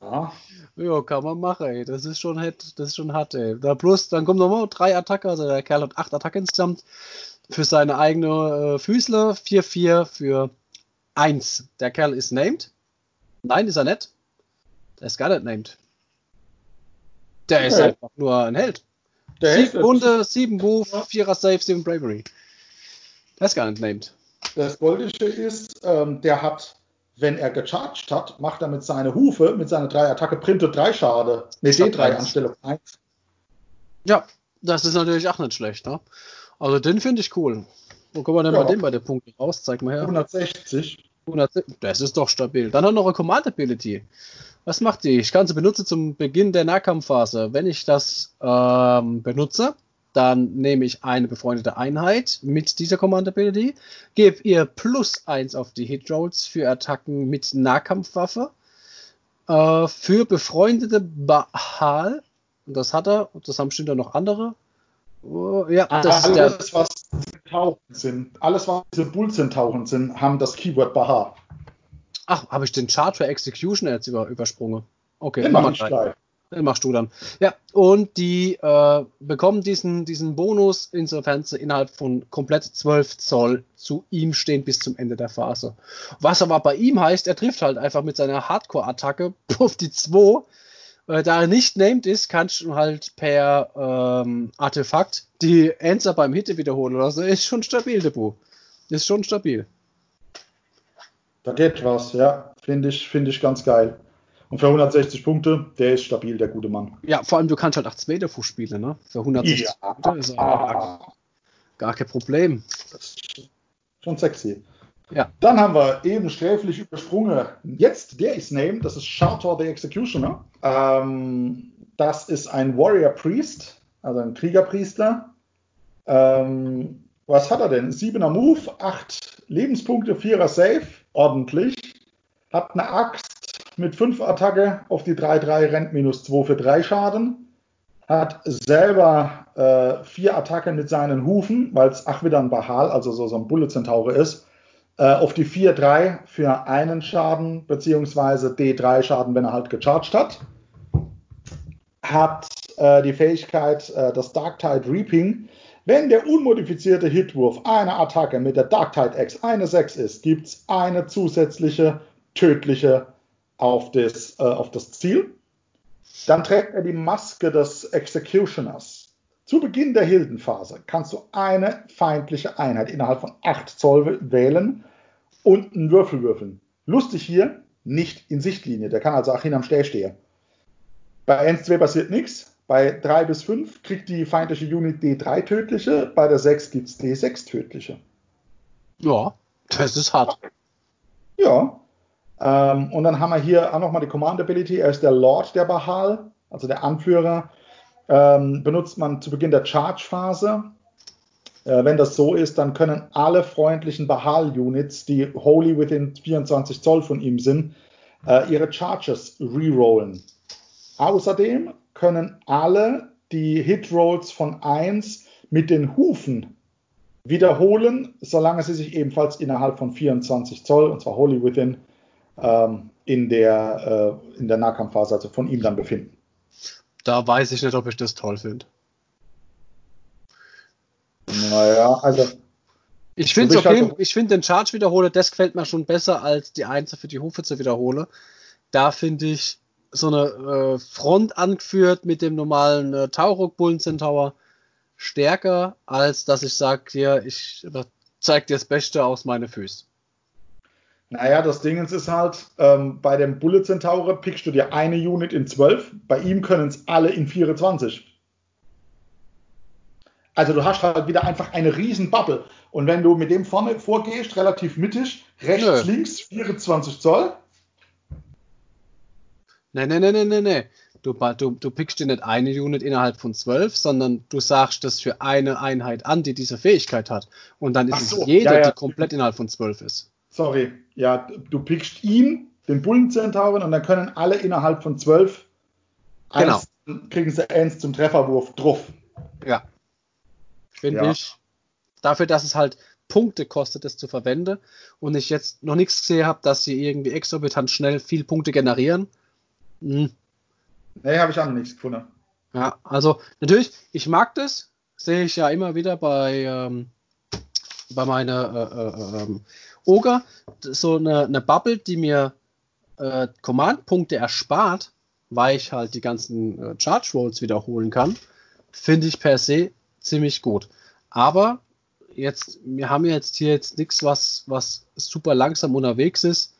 ja. Ja, kann man machen, ey. Das ist schon, das ist schon hart, ey. Da plus, dann kommen nochmal 3 Attacke, also der Kerl hat 8 Attacke insgesamt für seine eigene äh, Füßler, 4-4 für 1. Der Kerl ist named. Nein, ist er nicht. Der ist gar nicht named. Der ist einfach nur ein Held. Der sieben Runde, 7 Move, 4er Save, 7 Bravery. Der ist gar nicht named.
Das Goldische ist, ähm, der hat, wenn er gecharged hat, macht er mit seiner Hufe, mit seiner 3 Attacke, printet 3 Schade. Ne, D3 Anstellung 1.
Ja, das ist natürlich auch nicht schlecht, ne? Also den finde ich cool. Wo kommen wir denn ja. bei dem bei den Punkten raus? Zeig mal her.
160.
160. Das ist doch stabil. Dann hat noch eine Command Ability. Was macht die? Ich kann sie benutzen zum Beginn der Nahkampfphase. Wenn ich das ähm, benutze, dann nehme ich eine befreundete Einheit mit dieser Command Ability, gebe ihr plus 1 auf die Hit Rolls für Attacken mit Nahkampfwaffe äh, für befreundete Bahal. Und das hat er. Und das haben bestimmt auch noch andere.
Oh, ja, das alles, der, was Tauchen sind, alles, was diese Bullsinn tauchen sind, haben das Keyword Baha.
Ach, habe ich den Chart für Execution jetzt über, übersprungen? Okay, mach ich gleich. Den machst du dann. Ja, und die äh, bekommen diesen, diesen Bonus, insofern sie innerhalb von komplett 12 Zoll zu ihm stehen bis zum Ende der Phase. Was aber bei ihm heißt, er trifft halt einfach mit seiner Hardcore-Attacke [laughs] auf die 2. Äh, da er nicht named ist, kannst du halt per ähm, Artefakt die Answer beim Hitte wiederholen oder so. Ist schon stabil, Debut. Ist schon stabil.
Da geht was, ja. Finde ich, find ich ganz geil. Und für 160 Punkte, der ist stabil, der gute Mann.
Ja, vor allem du kannst halt auch zwei davor spielen, ne? Für 160 ja. Punkte ist gar, gar kein Problem.
schon sexy. Ja. Dann haben wir eben sträflich übersprungen. Jetzt, der ist named, das ist Charter the Executioner. Ähm, das ist ein Warrior Priest, also ein Kriegerpriester. Ähm, was hat er denn? 7er Move, 8 Lebenspunkte, 4er Save, ordentlich. Hat eine Axt, mit 5 Attacke auf die 3-3, rennt minus 2 für 3 Schaden. Hat selber 4 äh, Attacke mit seinen Hufen, weil es ach wieder ein Bahal, also so, so ein Bullet Centaure ist. Äh, auf die 4-3 für einen Schaden, beziehungsweise D3 Schaden, wenn er halt gecharged hat. Hat äh, die Fähigkeit, äh, das Darktide Reaping. Wenn der unmodifizierte Hitwurf einer Attacke mit der Darktide X eine 6 ist, gibt es eine zusätzliche tödliche auf das, äh, auf das Ziel. Dann trägt er die Maske des Executioners. Zu Beginn der Hildenphase kannst du eine feindliche Einheit innerhalb von 8 Zoll wählen und einen Würfel würfeln. Lustig hier, nicht in Sichtlinie. Der kann also auch hinterm Steh stehen. Bei 1-2 passiert nichts. Bei 3 bis 5 kriegt die feindliche Unit D3 tödliche, bei der 6 gibt es D6 tödliche.
Ja, das ist hart.
Ja, ähm, und dann haben wir hier auch nochmal die Command Ability. Er ist der Lord der Bahal, also der Anführer. Ähm, benutzt man zu Beginn der Charge-Phase. Äh, wenn das so ist, dann können alle freundlichen Bahal-Units, die wholly within 24 Zoll von ihm sind, äh, ihre Charges rerollen. Außerdem können alle die Hit-Rolls von 1 mit den Hufen wiederholen, solange sie sich ebenfalls innerhalb von 24 Zoll, und zwar wholly within, ähm, in, der, äh, in der Nahkampfphase, also von ihm dann befinden.
Da weiß ich nicht, ob ich das toll finde.
Naja, also.
Ich finde okay, ich finde den Charge-Wiederholer, das gefällt mir schon besser, als die Einzel für die Hufe zu wiederholen. Da finde ich so eine äh, Front angeführt mit dem normalen äh, Taurok Bullen Centaur stärker, als dass ich sage, hier, ich zeig dir das Beste aus meinen Füßen.
Naja, das Ding ist halt, ähm, bei dem Bullet Centaur pickst du dir eine Unit in 12, bei ihm können es alle in 24. Also du hast halt wieder einfach eine riesen Bubble. Und wenn du mit dem vorne vorgehst, relativ mittig, rechts, Nö. links, 24 Zoll.
Nein, nein, nein, nein, nein, nein. Du, du, du pickst dir nicht eine Unit innerhalb von 12, sondern du sagst das für eine Einheit an, die diese Fähigkeit hat. Und dann ist so, es jede, ja, ja. die komplett innerhalb von 12 ist
sorry, ja, du pickst ihn, den Bullenzentauren, und dann können alle innerhalb von zwölf
genau.
kriegen sie eins zum Trefferwurf drauf.
Ja. Finde ja. ich. Dafür, dass es halt Punkte kostet, das zu verwenden und ich jetzt noch nichts gesehen habe, dass sie irgendwie exorbitant schnell viel Punkte generieren.
Hm. Nee, habe ich auch noch nichts gefunden.
Ja, also natürlich, ich mag das, sehe ich ja immer wieder bei, ähm, bei meiner äh, äh, ähm, Ogre so eine, eine Bubble, die mir äh, Command-Punkte erspart, weil ich halt die ganzen äh, Charge Rolls wiederholen kann, finde ich per se ziemlich gut. Aber jetzt, wir haben jetzt hier jetzt nichts, was, was super langsam unterwegs ist.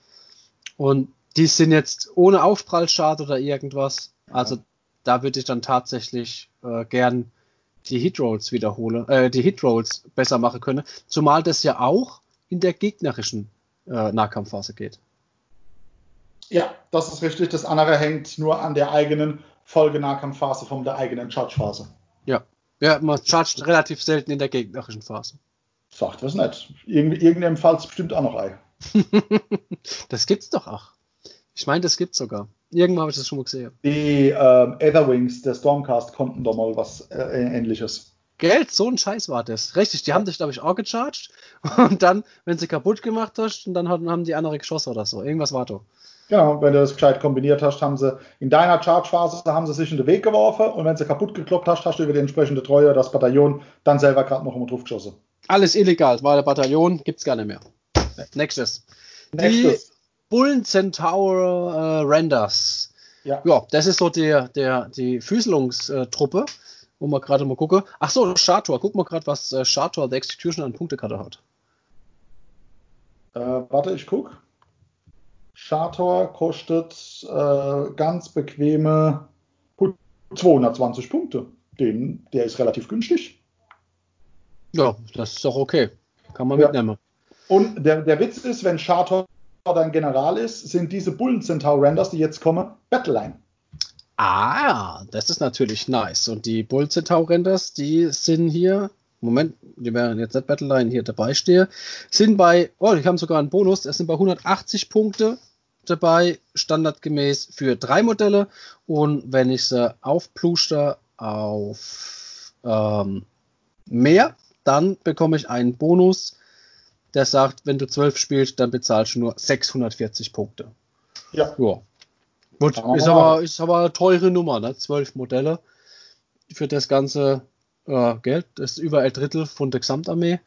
Und die sind jetzt ohne Aufprallschad oder irgendwas. Also da würde ich dann tatsächlich äh, gern die Hitrolls wiederholen, äh, die Hitrolls besser machen können. Zumal das ja auch in der gegnerischen äh, Nahkampfphase geht.
Ja, das ist richtig. Das andere hängt nur an der eigenen Folgenahkampfphase von der eigenen Charge-Phase.
Ja. ja, man chargt relativ selten in der gegnerischen Phase.
Sagt was nicht. Irgend, irgendeinem Fall bestimmt auch noch Ei. [laughs]
das gibt's doch auch. Ich meine, das gibt's sogar. Irgendwann habe ich das schon mal gesehen.
Die ähm, Etherwings der Stormcast konnten doch mal was äh, ähnliches.
Geld, so ein Scheiß war das. Richtig, die haben dich, glaube ich, auch gecharged. [laughs] Und dann, wenn sie kaputt gemacht hast, und dann haben die andere geschossen oder so. Irgendwas war da.
Genau, wenn du das gescheit kombiniert hast, haben sie in deiner Charge-Phase haben sie sich in den Weg geworfen und wenn sie kaputt gekloppt hast, hast du über die entsprechende Treue das Bataillon dann selber gerade noch immer drauf geschossen.
Alles illegal, war der Bataillon, gibt's gar nicht mehr. Nächstes.
Nächstes.
Die Bullen Centaur äh, Renders.
Ja.
ja, das ist so der, der, die Füßelungstruppe, wo man gerade mal gucke. Ach so, Shator. Guck mal gerade, was äh, Shator, der Execution an Punktekarte hat.
Äh, warte, ich guck. Shator kostet äh, ganz bequeme 220 Punkte. Den, der ist relativ günstig.
Ja, das ist doch okay. Kann man
Ja.
mitnehmen.
Und der, der Witz ist, wenn Shator dein General ist, sind diese Bullen Centaur Renders, die jetzt kommen, Battleline.
Ah, das ist natürlich nice. Und die Bull Centaur Renders, die sind hier, Moment, die werden jetzt nicht Battleline hier dabei stehe, sind bei, oh, die haben sogar einen Bonus, das sind bei 180 Punkte dabei, standardgemäß für drei Modelle. Und wenn ich sie aufpluster auf ähm, mehr, dann bekomme ich einen Bonus, der sagt, wenn du 12 spielst, dann bezahlst du nur 640 Punkte.
Ja.
Ja. Gut,
wir
ist aber, ist aber eine teure Nummer, ne? Zwölf Modelle für das ganze äh, Geld. Das ist über ein Drittel von der Gesamtarmee.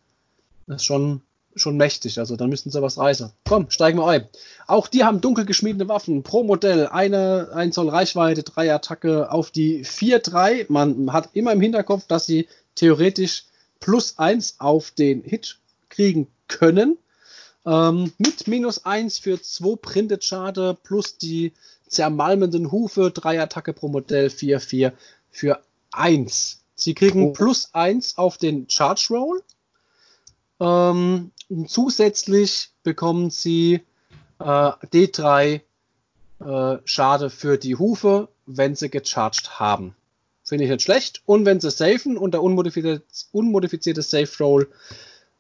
Das ist schon, schon mächtig. Also dann müssen sie was reißen. Komm, steigen wir ein. Auch die haben dunkel geschmiedene Waffen. Pro Modell eine, ein Zoll Reichweite, drei Attacke auf die 4-3. Man hat immer im Hinterkopf, dass sie theoretisch plus eins auf den Hit kriegen können. Ähm, mit minus 1 für 2 Printed Schade plus die zermalmenden Hufe, 3 Attacke pro Modell, 4, 4 für 1. Sie kriegen
Oh.
plus 1 auf den Charge Roll. Ähm, zusätzlich bekommen sie äh, D3 äh, Schade für die Hufe, wenn sie gecharged haben. Finde ich nicht schlecht. Und wenn sie safen und der unmodifizierte, unmodifizierte Safe Roll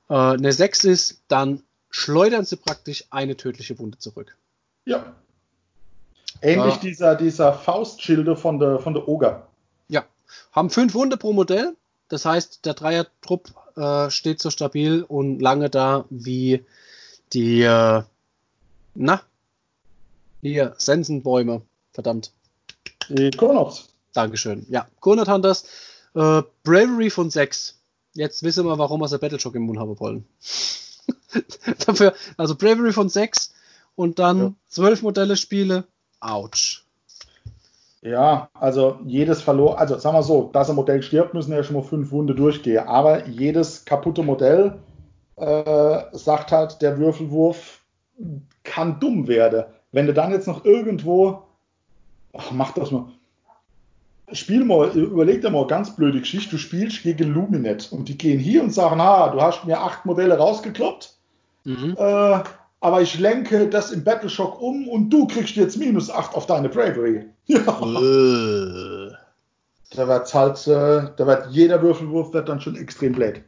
äh, eine 6 ist, dann schleudern sie praktisch eine tödliche Wunde zurück.
Ja. Ähnlich
Ja.
dieser, dieser Faustschilde von der, von der Oger.
Ja, haben 5 Wunde pro Modell. Das heißt, der Dreier-Trupp äh, steht so stabil und lange da wie die, äh, na, hier, Sensenbäume. Verdammt.
Die Konops.
Dankeschön. Ja, Gurnert Hunters. Äh, Bravery von 6. Jetzt wissen wir, warum wir sie Battleshock im Mund haben wollen. [laughs] Dafür, also Bravery von 6 und dann
Ja.
12 Modelle spiele. Autsch.
Ja, also jedes verlor, also sagen wir so, dass ein Modell stirbt, müssen ja schon mal fünf Wunde durchgehen. Aber jedes kaputte Modell äh, sagt halt, der Würfelwurf kann dumm werden. Wenn du dann jetzt noch irgendwo, ach, mach das mal. Spiel mal, überleg dir mal ganz blöde Geschichte, du spielst gegen Luminet und die gehen hier und sagen, ha, du hast mir acht Modelle rausgekloppt,
Mhm.
äh, aber ich lenke das im Battleshock um und du kriegst jetzt minus 8 auf deine Bravery. [laughs] Ja.
Äh.
Da wird halt, äh, da wird jeder Würfelwurf wird dann schon extrem blöd.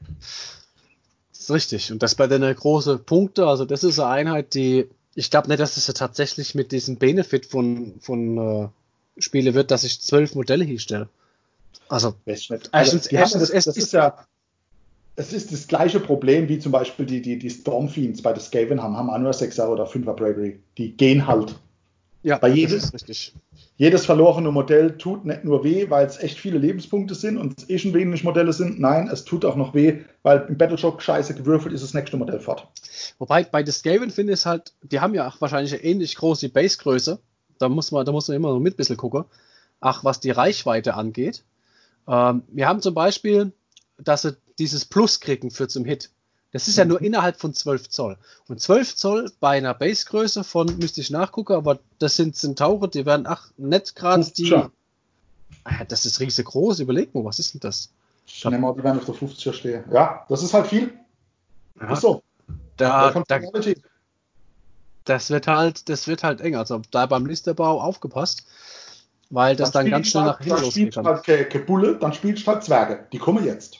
Das ist richtig. Und das bei den großen Punkte, also das ist eine Einheit, die, ich glaube nicht, dass es ja tatsächlich mit diesem Benefit von, von äh, Spiele wird, dass ich zwölf Modelle hinstelle. Also. Erstens-
haben
erstens,
das,
es
das
ist
ja, es ist das gleiche Problem wie zum Beispiel die, die, die Stormfiends bei der Skaven haben, haben auch nur 6er oder 5er Bravery. Die gehen halt.
ja,
Bei
das ist richtig.
Jedes verlorene Modell tut nicht nur weh, weil es echt viele Lebenspunkte sind und es eh schon wenig Modelle sind. Nein, es tut auch noch weh, weil im Battleshock scheiße gewürfelt ist das nächste Modell fort.
Wobei bei The Skaven finde ich es halt, die haben ja auch wahrscheinlich eine ähnlich große Basegröße. Da muss man, da muss man immer noch mit ein bisschen gucken. Ach, was die Reichweite angeht. Ähm, wir haben zum Beispiel, dass sie dieses Plus kriegen für zum Hit. Das ist ja nur innerhalb von 12 Zoll. Und 12 Zoll bei einer Basegröße von, müsste ich nachgucken, aber das sind Zentaure, die werden, ach, nicht gerade die.
50er.
Ah ja, das ist riesengroß. Überleg mal, was ist denn das?
Ich nehme mal, die werden auf der 50er stehen. Ja, das ist halt viel.
Ja,
Ist so.
da, da, das wird halt, das wird halt eng. Also da beim Listerbau aufgepasst, weil das dann, ganz schnell
halt-
nach hinten
Dann
losgehen
spielst halt keine keine Bulle, dann spielst halt Zwerge. Die kommen jetzt.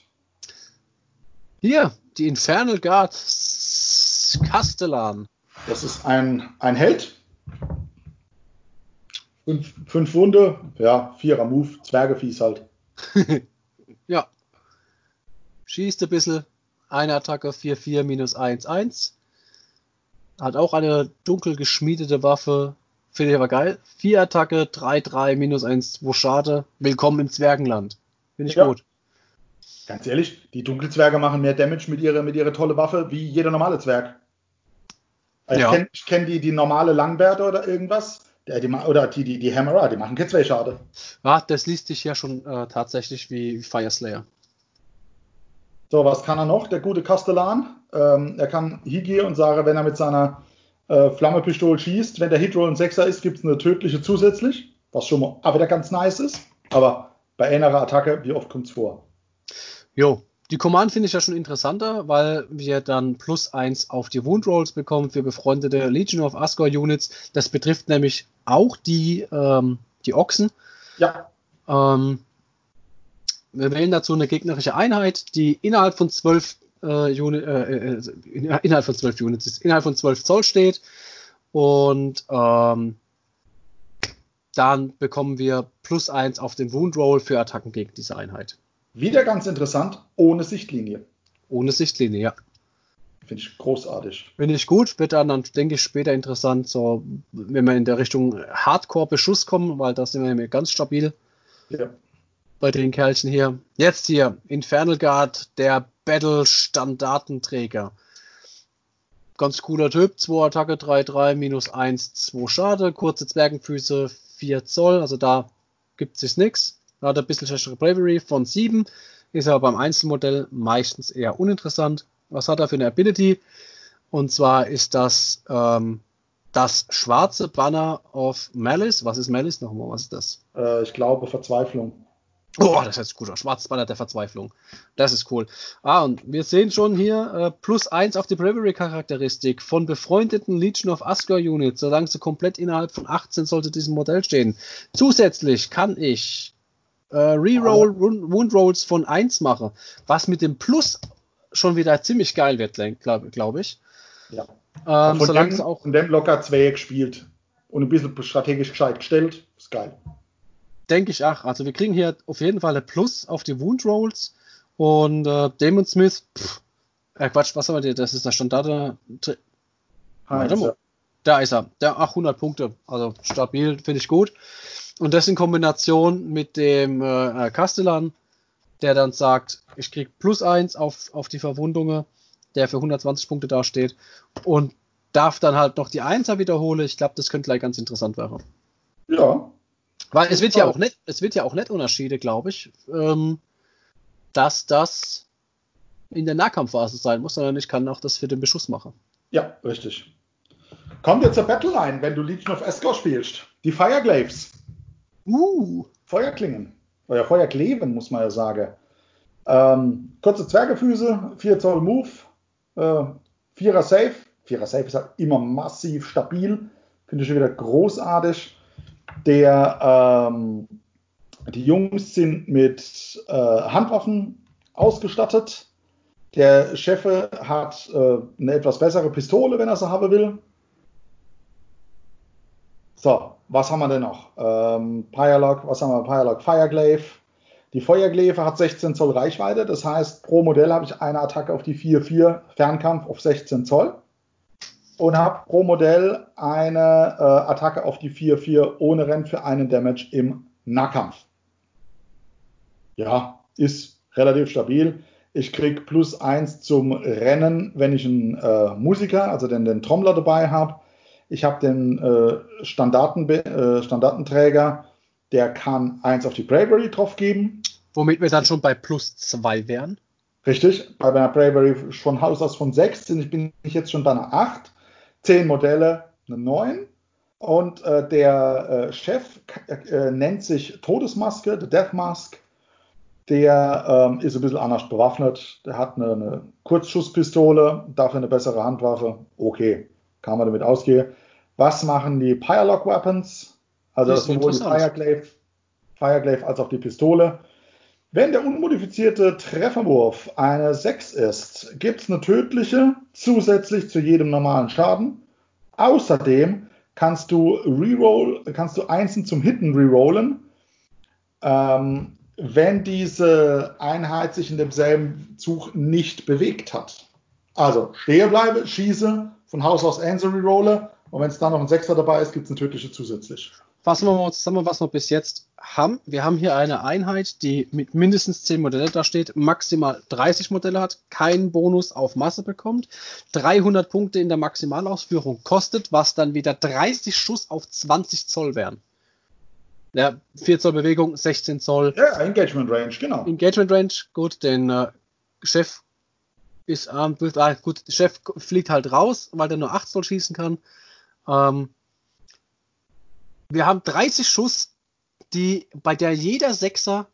Hier, die Infernal Guard Castellan.
Das ist ein, ein Held. Fünf, fünf Wunde, ja, vierer Move, Zwergefies halt. [laughs]
ja. Schießt ein bisschen, eine Attacke 4-4 minus 1-1. Hat auch eine dunkel geschmiedete Waffe. Finde ich aber geil. 4 Attacke, 3-3 minus 1-2 Schade. Willkommen im Zwergenland. Finde ich ja. gut.
Ganz ehrlich, die Dunkelzwerge machen mehr Damage mit ihrer, mit ihrer tolle Waffe wie jeder normale Zwerg. Ich ja. kenne kenn die, die normale Langbärte oder irgendwas. Die, die, oder die, die, die Hammerer, die machen keinen zwei Schade.
Ja, das liest sich ja schon äh, tatsächlich wie Fire Slayer.
So, was kann er noch? Der gute Castellan. Ähm, er kann Higi und Sare, wenn er mit seiner äh, Flammepistole schießt, wenn der Hitroll ein Sechser ist, gibt es eine tödliche zusätzlich, was schon mal wieder ganz nice ist. Aber bei einer Attacke, wie oft kommt es vor?
Jo, die Command finde ich ja schon interessanter, weil wir dann plus eins auf die Wound Rolls bekommen für befreundete Legion of Asgore Units. Das betrifft nämlich auch die, ähm, die Ochsen.
Ja.
Ähm, wir wählen dazu eine gegnerische Einheit, die innerhalb von zwölf äh, Unit, äh, äh, innerhalb von zwölf Units ist, innerhalb von zwölf Zoll steht. Und ähm, dann bekommen wir plus eins auf den Wound Roll für Attacken gegen diese Einheit.
Wieder ganz interessant, ohne Sichtlinie.
Ohne Sichtlinie, ja.
Finde ich großartig.
Finde ich gut, wird dann, dann denke ich später interessant, so wenn wir in der Richtung Hardcore-Beschuss kommen, weil da sind wir ganz stabil. Ja. Bei den Kerlchen hier. Jetzt hier, Infernal Guard, der Battle-Standartenträger. Ganz cooler Typ, 2 Attacke, 3-3, minus 1, 2 Schade, kurze Zwergenfüße, 4 Zoll, also da gibt es nichts. Hat ein bisschen schlechtere Bravery von 7, ist aber beim Einzelmodell meistens eher uninteressant. Was hat er für eine Ability? Und zwar ist das ähm, das schwarze Banner of Malice. Was ist Malice nochmal? Was ist das?
Äh, ich glaube Verzweiflung.
Oh, das ist gut. Schwarzes Banner der Verzweiflung. Das ist cool. Ah, und wir sehen schon hier äh, plus 1 auf die Bravery-Charakteristik von befreundeten Legion of Asgore Units, solange sie komplett innerhalb von 18 sollte diesem Modell stehen. Zusätzlich kann ich äh, Reroll Wound Rolls von 1 mache, was mit dem Plus schon wieder ziemlich geil wird, glaube glaub ich.
Ja. Ähm, von, dem, auch von dem locker 2 gespielt und ein bisschen strategisch gescheit gestellt, ist geil.
Denke ich auch. Also wir kriegen hier auf jeden Fall ein Plus auf die Wound Rolls und äh, Damon Smith, pff, äh, Quatsch, was haben wir dir? Das ist der Standard. Warte Da ist er. Der, ach, 100 Punkte. Also stabil, finde ich gut. Und das in Kombination mit dem äh, Castellan, der dann sagt, ich krieg plus eins auf, auf die Verwundungen, der für 120 Punkte dasteht und darf dann halt noch die Einser wiederholen. Ich glaube, das könnte gleich ganz interessant werden.
Ja.
Weil es wird ja auch nicht, es wird ja auch nicht Unterschiede, glaube ich, ähm, dass das in der Nahkampfphase sein muss, sondern ich kann auch das für den Beschuss machen.
Ja, richtig. Kommen wir zur Battleline, wenn du Legion of Escort spielst. Die Fireglaves. Uh, Feuerklingen. Oder Feuerkleven, muss man ja sagen. Ähm, kurze Zwergefüße, 4 Zoll Move, äh, 4er Safe. 4er Safe ist halt immer massiv stabil. Finde ich schon wieder großartig. Der, ähm, die Jungs sind mit äh, Handwaffen ausgestattet. Der Chef hat äh, eine etwas bessere Pistole, wenn er sie haben will. So, was haben wir denn noch? Ähm, Firelog, was haben wir? Firelog Fireglaive. Die Feuerglaive hat 16 Zoll Reichweite, das heißt, pro Modell habe ich eine Attacke auf die 4-4 Fernkampf auf 16 Zoll und habe pro Modell eine äh, Attacke auf die 4-4 ohne Rennen für einen Damage im Nahkampf. Ja, ist relativ stabil. Ich kriege plus 1 zum Rennen, wenn ich einen äh, Musiker, also den, den Trommler dabei habe. Ich habe den äh, Standarten, äh, Standartenträger, der kann 1 auf die Bravery drauf geben.
Womit wir dann schon bei plus 2 wären.
Richtig, bei meiner Bravery von Haus aus von 6 sind, ich bin ich jetzt schon bei einer 8. 10 Modelle, eine 9. Und äh, der äh, Chef äh, nennt sich Todesmaske, der Death Mask. Der ähm, ist ein bisschen anders bewaffnet. Der hat eine, eine Kurzschusspistole, dafür eine bessere Handwaffe. Okay, kann man damit ausgehen. Was machen die Pyrelock Weapons? Also sowohl die Fireglaive, Fireglaive als auch die Pistole. Wenn der unmodifizierte Trefferwurf eine 6 ist, gibt es eine tödliche zusätzlich zu jedem normalen Schaden. Außerdem kannst du Reroll, kannst du einzeln zum Hitten rerollen. Ähm, wenn diese Einheit sich in demselben Zug nicht bewegt hat. Also stehe bleibe, schieße, von Haus aus Answer rerolle und wenn es dann noch ein Sechser dabei ist, gibt es eine tödliche zusätzlich.
Fassen wir mal zusammen, was wir bis jetzt haben. Wir haben hier eine Einheit, die mit mindestens 10 Modelle da steht, maximal 30 Modelle hat, keinen Bonus auf Masse bekommt, 300 Punkte in der Maximalausführung kostet, was dann wieder 30 Schuss auf 20 Zoll wären. Ja, 4 Zoll Bewegung, 16 Zoll.
Ja, Engagement Range, genau.
Engagement Range, gut, den äh, Chef ist arm, ah, gut, der Chef fliegt halt raus, weil der nur 8 Zoll schießen kann. Ähm, wir haben 30 Schuss, die, bei der jeder Sechser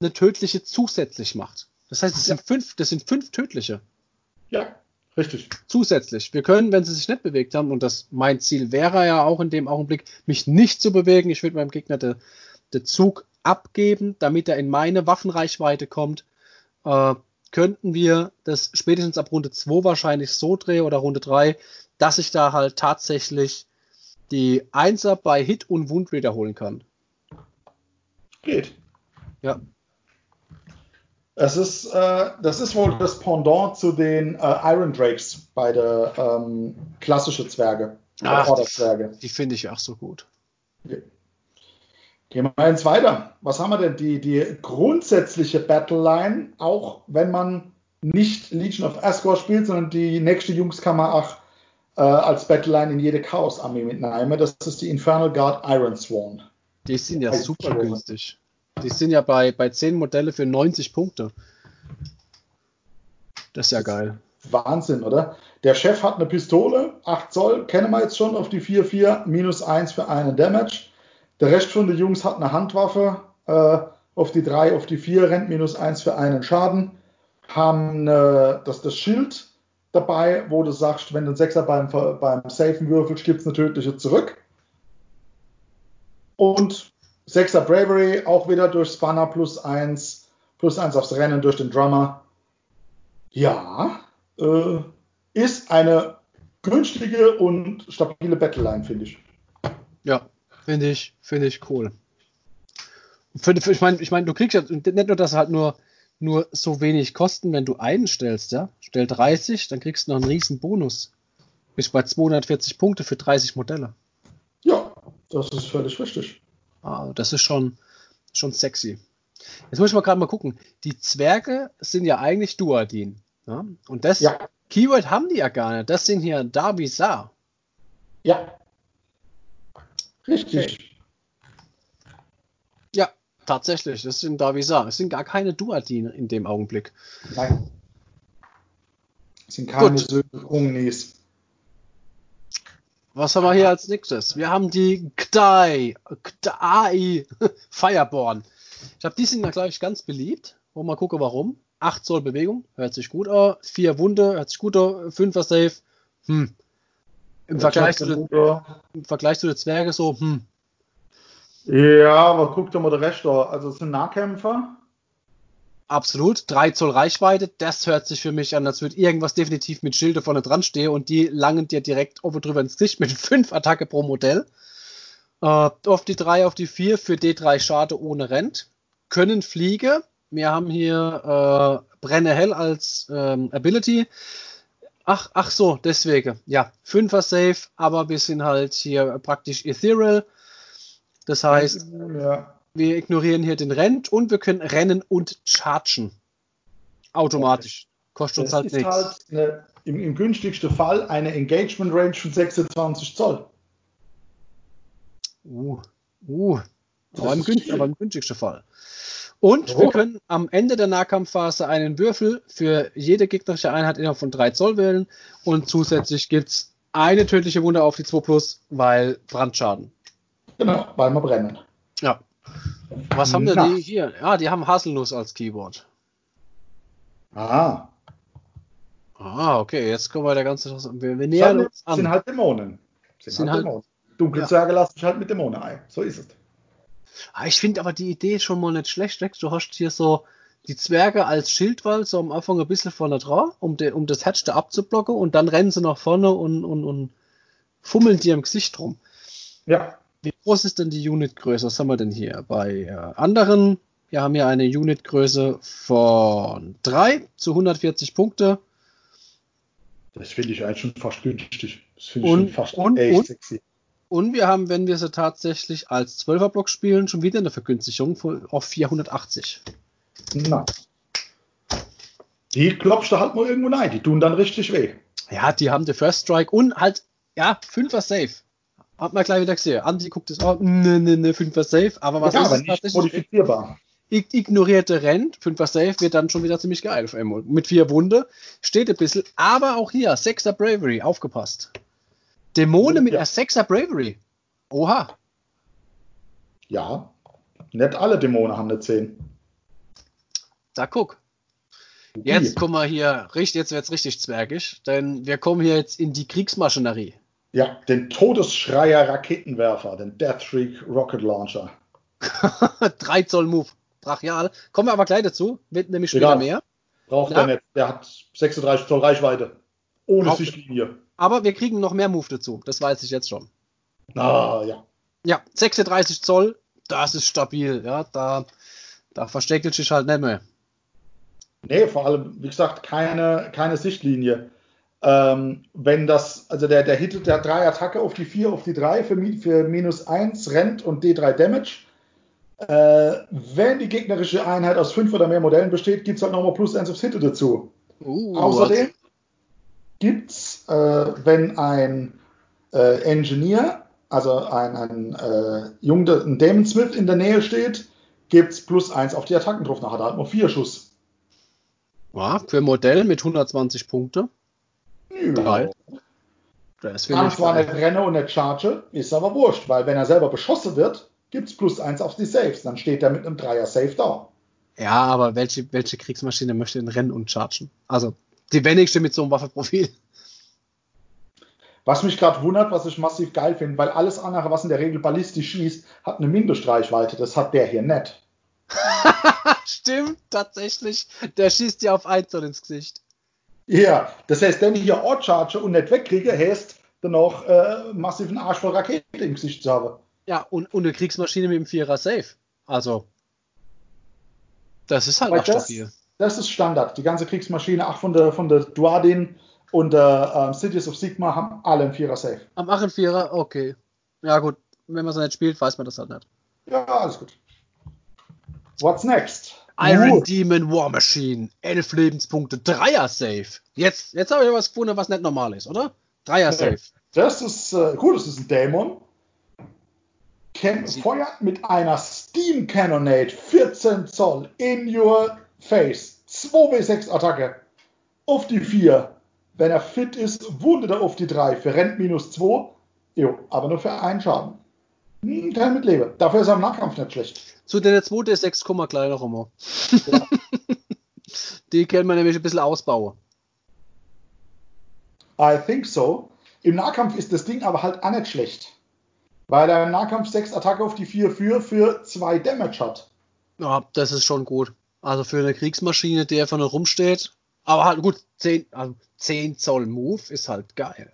eine tödliche zusätzlich macht. Das heißt, es sind fünf, das sind fünf tödliche.
Ja, richtig.
Zusätzlich. Wir können, wenn sie sich nicht bewegt haben, und das mein Ziel wäre ja auch in dem Augenblick, mich nicht zu bewegen. Ich würde meinem Gegner den de Zug abgeben, damit er in meine Waffenreichweite kommt. Äh, könnten wir das spätestens ab Runde 2 wahrscheinlich so drehen oder Runde 3, dass ich da halt tatsächlich die Einser bei Hit und Wund wiederholen kann.
Geht.
Ja.
Es ist, äh, das ist wohl das Pendant zu den äh, Iron Drakes bei der ähm, klassische Zwerge.
Ach, die, die finde ich auch so gut.
Okay. Gehen wir eins weiter. Was haben wir denn? Die, die grundsätzliche Battleline, auch wenn man nicht Legion of Asgore spielt, sondern die nächste Jungs kann man auch äh, als Battleline in jede Chaos-Armee mitnehmen. Das ist die Infernal Guard Iron Sworn.
Die sind ja also super günstig. Die sind ja bei, bei 10 Modelle für 90 Punkte. Das ist ja geil.
Wahnsinn, oder? Der Chef hat eine Pistole, 8 Zoll, kennen wir jetzt schon auf die 4-4, minus 1 für einen Damage. Der Rest von den Jungs hat eine Handwaffe, äh, auf die 3, auf die 4, rennt minus 1 für einen Schaden. Haben äh, das, das Schild dabei, wo du sagst, wenn du einen Sechser beim, beim Safen würfelst, gibt es eine tödliche zurück. Und Sechser Bravery auch wieder durch Spanner plus 1, plus 1 aufs Rennen durch den Drummer. Ja, äh, ist eine günstige und stabile Battleline, finde ich.
Ja, finde ich, finde ich cool. ich meine, ich mein, du kriegst ja nicht nur, dass halt nur nur so wenig kosten, wenn du einen stellst, ja. Stell 30, dann kriegst du noch einen riesen Bonus. Bist bei 240 Punkte für 30 Modelle.
Ja, das ist völlig richtig.
Ah, das ist schon, schon sexy. Jetzt muss ich mal gerade mal gucken. Die Zwerge sind ja eigentlich Duadin. Ja? Und das ja. Keyword haben die ja gar nicht. Das sind hier Darvisar.
Ja. Richtig. Okay.
Tatsächlich, das sind Davisa. Es sind gar keine Duatine in dem Augenblick.
Nein. Es sind keine Söhne
Was haben wir hier als nächstes? Wir haben die Kdai, Kdai [laughs] Fireborn. Ich glaube, die sind ja, glaube ich, ganz beliebt. Wollen wir mal gucken, warum. 8 Zoll Bewegung, hört sich gut an. 4 Wunde, hört sich gut an. 5er Safe, hm. Im Vergleich, zu den, Im Vergleich zu den Zwerge so, hm.
Ja, aber guck dir mal der Rest an. Also es sind Nahkämpfer.
Absolut. 3 Zoll Reichweite, das hört sich für mich an, als würde irgendwas definitiv mit Schilde vorne dran stehen und die langen dir direkt oben drüber ins Gesicht mit [laughs] 5 Attacke pro Modell. Äh, auf die 3, auf die 4 für D3 Schade ohne Rent. Können fliege. Wir haben hier äh, Brenne hell als ähm, Ability. Ach, ach so, deswegen. Ja, 5er Safe, aber wir sind halt hier praktisch Ethereal. Das heißt, ja. wir ignorieren hier den Rent und wir können rennen und chargen. Automatisch. Kostet das uns halt nichts. Halt
eine, im, im, günstigsten Fall eine Engagement Range von 26 Zoll.
Uh, uh. Aber im, aber im, günstigsten Fall. Und oh. wir können am Ende der Nahkampfphase einen Würfel für jede gegnerische Einheit innerhalb von 3 Zoll wählen und zusätzlich gibt es eine tödliche Wunde auf die 2 Plus, weil Brandschaden.
Genau, weil wir brennen.
Ja. Was haben denn die hier? Ja, die haben Haselnuss als Keyboard.
Ah.
Ah, okay, jetzt kommen wir der ganze. Wir,
wir nähern uns an. sind halt Dämonen. Sind, sind halt, halt Dämonen. Dunkle ja. Zwerge lassen sich halt mit Dämonen ein. So ist es.
Ah, ich finde aber die Idee schon mal nicht schlecht. Du hast hier so die Zwerge als Schildwall so am Anfang ein bisschen vorne drauf, um, de, um das Hatch da abzublocken und dann rennen sie nach vorne und, und, und fummeln dir im Gesicht rum.
Ja.
Wie groß ist denn die Unitgröße? Was haben wir denn hier? Bei äh, anderen, wir haben hier eine Unitgröße von 3 zu 140 Punkte.
Das finde ich eigentlich schon fast günstig. Das finde ich
Und-
schon fast
und-
echt
und-
sexy.
Und wir haben, wenn wir sie tatsächlich als 12er-Block spielen, schon wieder eine Vergünstigung von, auf 480.
Na. Die klopfst du halt mal irgendwo rein. Die tun dann richtig weh.
Ja, die haben den First Strike und halt, ja, 5er Safe. Hat man gleich wieder gesehen. Andi guckt es auch, ne, ne, ne, 5er Safe. Aber was
ja,
ist
aber nicht
tatsächlich?
modifizierbar.
ig- ignorierte Rent, 5er Safe, wird dann schon wieder ziemlich geil auf einmal. Mit vier Wunde, steht ein bisschen, aber auch hier, 6er Bravery, aufgepasst. Dämonen mit
Ja.
einer 6er Bravery. Oha.
Ja. Nicht alle Dämonen haben eine 10.
Da guck. Jetzt kommen wir hier, richtig, jetzt wird's richtig zwergig, denn wir kommen hier jetzt in die Kriegsmaschinerie.
Ja, den Todesschreier Raketenwerfer, den Deathshriek Rocket Launcher. [laughs]
3 Zoll Move. Brachial. Kommen wir aber gleich dazu, wird nämlich später
Egal.
mehr.
Braucht
Ja.
er nicht. Der hat 36 Zoll Reichweite. Ohne
Braucht-
Sichtlinie.
Aber wir kriegen noch mehr Move dazu, das weiß ich jetzt schon.
Ah, ja.
Ja, 36 Zoll, das ist stabil, ja, da, da versteckt sich halt nicht mehr.
Nee, vor allem, wie gesagt, keine, keine Sichtlinie. Ähm, wenn das, also der, der hittet der drei Attacke auf die 4, auf die 3 für, für minus 1 Rent und D3 Damage. Äh, wenn die gegnerische Einheit aus 5 oder mehr Modellen besteht, gibt es halt nochmal plus 1 aufs Hitte dazu.
Uh,
Außerdem gibt es, äh, wenn ein äh, Engineer, also ein, ein, äh, Jung, ein Demon Smith in der Nähe steht, gibt es plus 1 auf die Attacken drauf. Nachher hat er halt nur 4 Schuss.
ja, für ein Modell mit 120 Punkte. Geil. Das finde
Kann zwar nicht rennen und nicht charge, ist aber wurscht, weil wenn er selber beschossen wird, gibt es plus 1 auf die Saves. Dann steht er mit einem Dreier Safe da.
Ja, aber welche, welche Kriegsmaschine möchte denn rennen und chargen? Also, die wenigste mit so einem Waffenprofil.
Was mich gerade wundert, was ich massiv geil finde, weil alles andere, was in der Regel ballistisch schießt, hat eine Mindestreichweite. Das hat der hier nicht. [laughs]
Stimmt, tatsächlich. Der schießt dir auf 1 Zoll ins Gesicht.
Ja, das heißt, wenn ich hier Ort charge und nicht wegkriege, heißt dann noch äh, massiven Arsch voll Rakete im Gesicht zu haben.
Ja, und, und eine Kriegsmaschine mit dem Vierer Safe. Also, das ist halt
Weil
auch
das,
stabil.
das ist Standard. Die ganze Kriegsmaschine, auch von der, von der Duadin und der ähm, Cities of Sigma, haben alle einen Vierer Safe.
Am 8 Vierer, okay. Ja, gut. Wenn man so nicht spielt, weiß man das halt nicht.
Ja, alles gut. What's next?
Iron
Uh,
Demon War Machine. 11 Lebenspunkte. Dreier Safe. Jetzt, jetzt habe ich was gefunden, was nicht normal ist, oder? Dreier Safe.
Das ist äh, gut, das ist ein Dämon. Ken feuert mit einer Steam Cannonade 14 Zoll in your face. 2w6 Attacke. Auf die 4. Wenn er fit ist, wundet er auf die 3. Für Rent minus 2. Jo, aber nur für einen Schaden. Hm, kann mitleben. Dafür ist er im Nahkampf nicht schlecht.
Zu der 2 der 6, gleich noch immer.
Ja. [laughs]
Die können wir nämlich ein bisschen ausbauen.
I think so. Im Nahkampf ist das Ding aber halt auch nicht schlecht. Weil er im Nahkampf 6 Attacke auf die 4 für, für 2 Damage hat.
Ja, das ist schon gut. Also für eine Kriegsmaschine, die einfach nur rumsteht. Aber halt gut, 10, also 10 Zoll Move ist halt geil.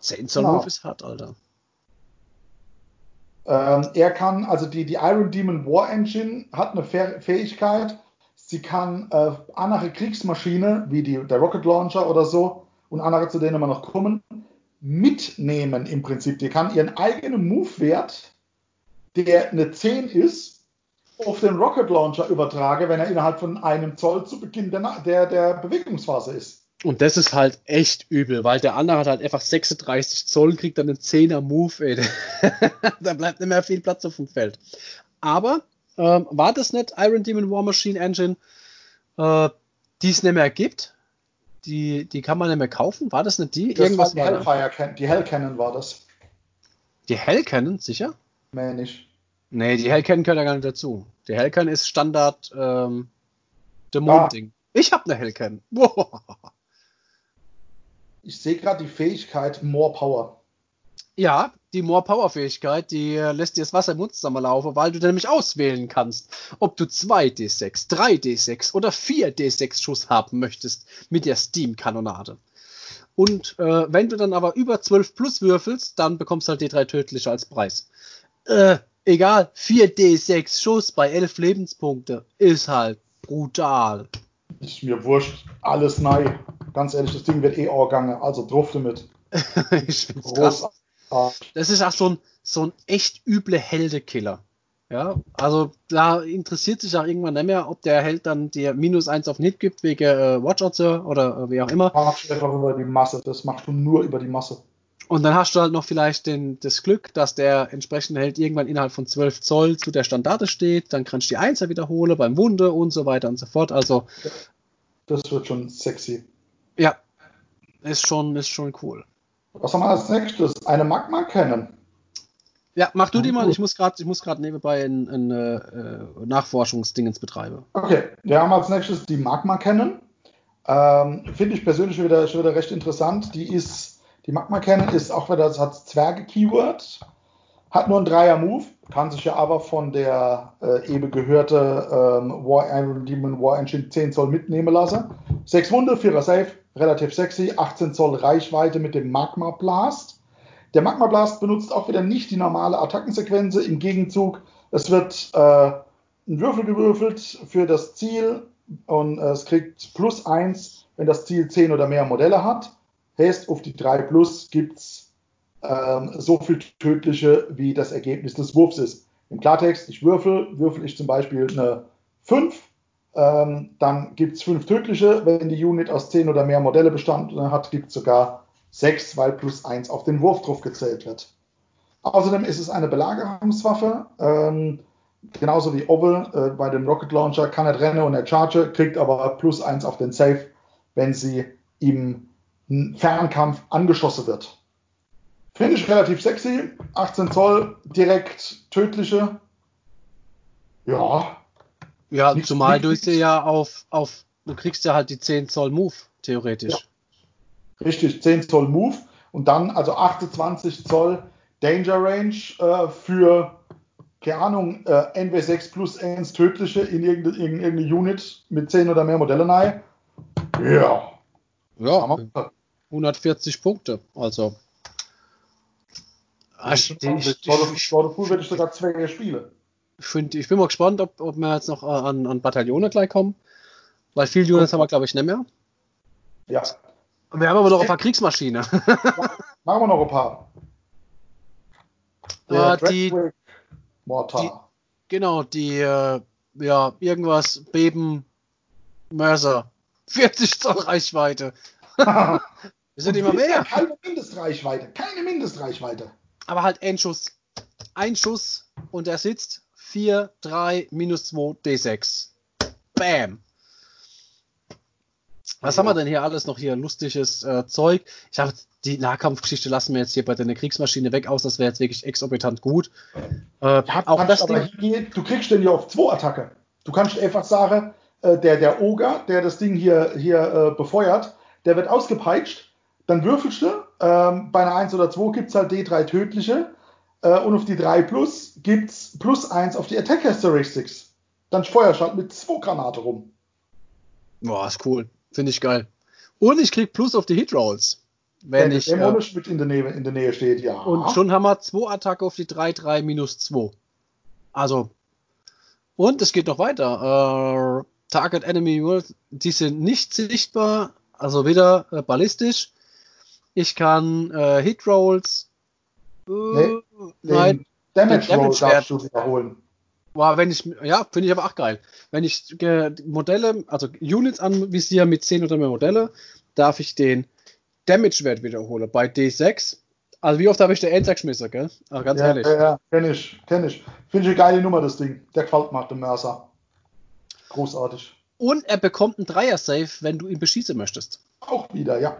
10 Zoll
Genau.
Move ist hart, Alter.
Ähm, er kann, also die, die Iron Demon War Engine hat eine Fäh- Fähigkeit, sie kann äh, andere Kriegsmaschine, wie die, der Rocket Launcher oder so, und andere, zu denen wir noch kommen, mitnehmen im Prinzip. Die kann ihren eigenen Move-Wert, der eine 10 ist, auf den Rocket Launcher übertragen, wenn er innerhalb von einem Zoll zu Beginn der, der, der Bewegungsphase ist.
Und das ist halt echt übel, weil der andere hat halt einfach 36 Zoll und kriegt dann einen 10er Move, ey. [laughs] da bleibt nicht mehr viel Platz auf dem Feld. Aber ähm, war das nicht Iron Demon War Machine Engine, äh, die es nicht mehr gibt? Die, die kann man nicht mehr kaufen? War das nicht die?
Das
Irgendwas
war die. Hellfire die Hell Cannon war das.
Die Hellcannon, sicher?
Mehr nicht.
Nee, die Hellcannon gehört ja gar nicht dazu. Die Hellcannon ist Standard ähm, Dämon-Ding. Ich hab eine Hellcannon. Wow.
Ich sehe gerade die Fähigkeit More Power.
Ja, die More Power Fähigkeit, die äh, lässt dir das Wasser im Mund zusammenlaufen, weil du nämlich auswählen kannst, ob du 2d6, 3d6 oder 4d6 Schuss haben möchtest mit der Steam Kanonade. Und äh, wenn du dann aber über 12 plus würfelst, dann bekommst du halt D3 tödliche als Preis. Äh, egal, 4D6 Schuss bei 11 Lebenspunkte ist halt brutal.
Ist mir wurscht, alles nein. Ganz ehrlich, das Ding wird eh Organge, also drauf damit. [laughs]
ich find's krass. Das ist auch so ein, so ein echt üble Heldekiller. Ja, also da interessiert sich auch irgendwann nicht mehr, ob der Held dann dir minus eins auf den Hit gibt, wegen äh, Watch Out Sir oder äh, wie auch immer.
Machst du einfach über die Masse, das machst du nur über die Masse.
Und dann hast du halt noch vielleicht den, das Glück, dass der entsprechende Held irgendwann innerhalb von 12 Zoll zu der Standarte steht, dann kannst du die Einser wiederholen beim Wunde und so weiter und so fort. Also.
Das wird schon sexy.
Ja, ist schon, ist schon cool.
Was haben wir als nächstes? Eine Magma kennen.
Ja, mach du die mal. Ich muss gerade, ich muss gerade nebenbei ein, ein äh, Nachforschungsdingens betreiben.
Okay, wir haben als nächstes die Magma kennen. Ähm, Finde ich persönlich wieder, schon wieder recht interessant. Die ist, die Magma kennen ist auch wieder, das hat Zwerge-Keyword, hat nur ein Dreier-Move, kann sich ja aber von der äh, eben gehörte ähm, War Demon War Engine 10 Zoll mitnehmen lassen. 6 Wunde, 4er Safe, relativ sexy, 18 Zoll Reichweite mit dem Magma Blast. Der Magma Blast benutzt auch wieder nicht die normale Attackensequenz. Im Gegenzug, es wird äh, ein Würfel gewürfelt für das Ziel und äh, es kriegt plus 1, wenn das Ziel 10 oder mehr Modelle hat. Heißt, auf die 3 plus gibt es ähm, so viel tödliche, wie das Ergebnis des Wurfs ist. Im Klartext, ich würfel, würfel ich zum Beispiel eine 5, ähm, dann gibt es 5 tödliche. Wenn die Unit aus 10 oder mehr Modelle bestanden hat, gibt es sogar 6, weil plus 1 auf den Wurf drauf gezählt wird. Außerdem ist es eine Belagerungswaffe, ähm, genauso wie Oval äh, bei dem Rocket Launcher kann er rennen und er charge, kriegt aber plus 1 auf den Safe, wenn sie im Fernkampf angeschossen wird. Finde ich relativ sexy. 18 Zoll, direkt tödliche. Ja.
Ja, zumal du sie ja auf, auf, du kriegst ja halt die 10 Zoll Move, theoretisch. Ja.
Richtig, 10 Zoll Move und dann also 28 Zoll Danger Range äh, für, keine Ahnung, äh, NW6 plus 1 tödliche in irgendeine, irgendeine Unit mit 10 oder mehr Modelle nahe. Ja.
Ja, 140 Punkte, also.
Ich, ich, ich, ich, würde ich sogar zwei spielen.
Ich, find, ich bin mal gespannt, ob, ob wir jetzt noch an, an Bataillone gleich kommen. Weil viele Units haben wir, glaube ich, nicht mehr.
Ja.
Wir haben aber noch ein paar Kriegsmaschine. [laughs]
Machen wir noch ein paar.
Der uh, die, die, genau, die, äh, ja, irgendwas, Beben, Mörser. 40 Zoll Reichweite. [laughs] [laughs]
Wir sind immer mehr. Keine Mindestreichweite, keine Mindestreichweite.
Aber halt ein Schuss. Ein Schuss und er sitzt 4, 3, minus 2, D6. Bam. Was ja. haben wir denn hier alles noch hier? Lustiges äh, Zeug. Ich habe die Nahkampfgeschichte lassen wir jetzt hier bei deiner Kriegsmaschine weg aus. Das wäre jetzt wirklich exorbitant gut.
Äh, ja, auch das Ding. Hier, du kriegst den ja auf zwei Attacke. Du kannst einfach sagen, äh, der, der Oger, der das Ding hier, hier äh, befeuert, der wird ausgepeitscht. Dann würfelst du. Ähm, bei einer 1 oder 2 gibt es halt D3 tödliche. Äh, und auf die 3 plus gibt es plus 1 auf die Attack Characteristics. Dann feuerst halt mit 2 Granate rum.
Boah, ist cool. Finde ich geil. Und ich krieg Plus auf die Hit Rolls. Wenn
der
ich.
Dämonisch äh, mit in der, Nähe, in der Nähe steht, ja.
Und schon haben wir 2 Attacke auf die 3-3 minus 2. Also. Und es geht noch weiter. Äh, Target Enemy World, die sind nicht sichtbar, also wieder äh, ballistisch. Ich kann äh, Hit Rolls.
Äh, nee, nein, Damage, Damage Roll darfst du wiederholen.
Wow, wenn ich, ja, finde ich aber auch geil. Wenn ich äh, Modelle, also Units anvisiere mit 10 oder mehr Modelle, darf ich den Damage-Wert wiederholen. Bei D6, also wie oft habe ich den Endsack geschmissen, gell?
Aber ganz ja, ehrlich. Ja, ja, kenn ich, kenn ich. Finde ich eine geile Nummer, das Ding. Der gefällt mir, der Mörser. Großartig.
Und er bekommt einen Dreier-Safe, wenn du ihn beschießen möchtest.
Auch wieder, ja.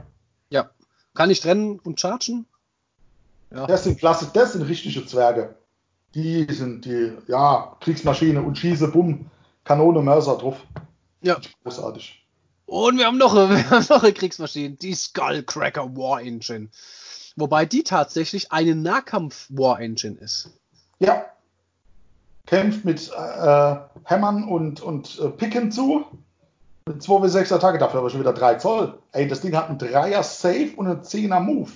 Kann ich trennen und chargen?
Ja. Das sind klasse, das sind richtige Zwerge die sind die, ja, Kriegsmaschine und schieße, bumm, Kanone, Mörser drauf.
Ja.
Großartig.
Und wir haben noch, [laughs] wir haben noch eine Kriegsmaschine, die Skullcracker War Engine. Wobei die tatsächlich eine Nahkampf War Engine ist.
Ja. Kämpft mit äh, Hämmern und, und äh, Picken zu. Eine 2W6 Attacke, dafür aber schon wieder 3 Zoll. Ey, das Ding hat einen 3er Safe und einen 10er Move.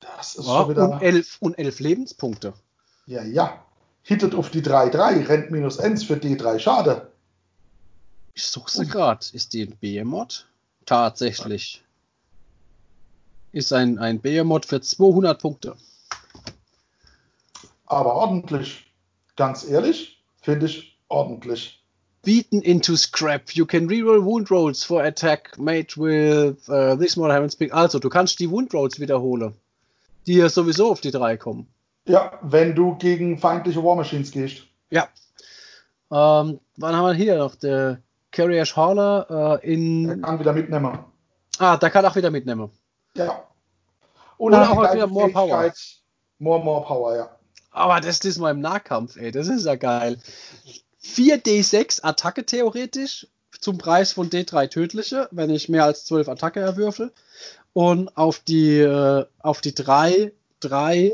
Das ist ja, schon wieder. Und 11, und 11 Lebenspunkte.
Ja, ja. Hittet auf die 3-3, rennt minus 1 für D3, schade.
Ich suche sie gerade. Ist die ein Behemoth? Tatsächlich. Ist ein, ein Behemoth für 200 Punkte.
Aber ordentlich. Ganz ehrlich, finde ich ordentlich.
Beaten into scrap. You can reroll wound rolls for attack made with uh, this model haven't speak. Also, du kannst die wound rolls wiederholen, die ja sowieso auf die 3 kommen.
Ja, wenn du gegen feindliche War Machines gehst.
Ja. Ähm, wann haben wir hier noch? Der Carrier Hauler äh, in.
Der kann wieder mitnehmen.
Ah, der kann auch wieder mitnehmen.
Ja.
Und, Und auch wieder More Power.
More, more Power, ja.
Aber das ist mal im Nahkampf, ey. Das ist ja geil. 4d6 Attacke theoretisch zum Preis von D3 tödliche, wenn ich mehr als 12 Attacke erwürfel. Und auf die, äh, auf die 3, 3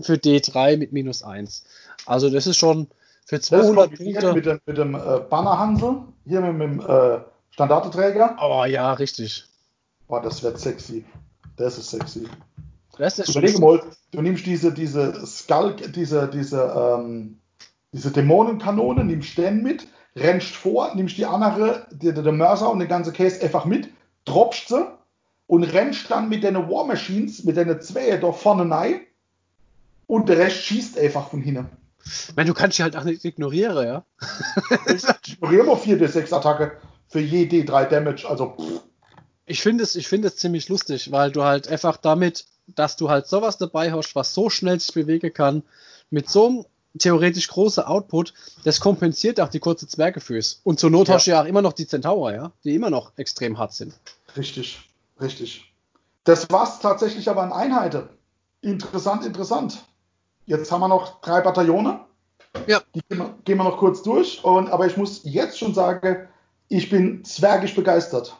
für D3 mit minus 1. Also das ist schon für 200 Punkte.
Mit dem, mit dem äh, Bannerhansel, hier mit, mit dem äh, Standardeträger.
Oh ja, richtig.
Boah, das wird sexy. Das ist sexy.
Das ist
Überlege mal, du nimmst diese, diese Skull, diese, diese, ähm, diese Dämonenkanone, nimmst den mit, rennst vor, nimmst die andere, die, der Mörser und den ganzen Case einfach mit, droppst sie und rennst dann mit den War Machines, mit den zwei da vorne rein und der Rest schießt einfach von hinten.
Meine, du kannst die halt auch nicht ignorieren, ja? [laughs]
ich ignoriere mal 4d6 Attacke für je D3 Damage, also pff.
Ich finde es, ich finde es ziemlich lustig, weil du halt einfach damit, dass du halt sowas dabei hast, was so schnell sich bewegen kann, mit so einem theoretisch großen Output, das kompensiert auch die kurze Zwergefüß. Und zur Not ja. hast du ja auch immer noch die Zentaurer, ja, die immer noch extrem hart sind.
Richtig, richtig. Das war's tatsächlich aber an Einheiten. Interessant, interessant. Jetzt haben wir noch drei Bataillone.
Ja.
Die gehen wir, gehen wir noch kurz durch. Und, aber ich muss jetzt schon sagen, ich bin zwergisch begeistert.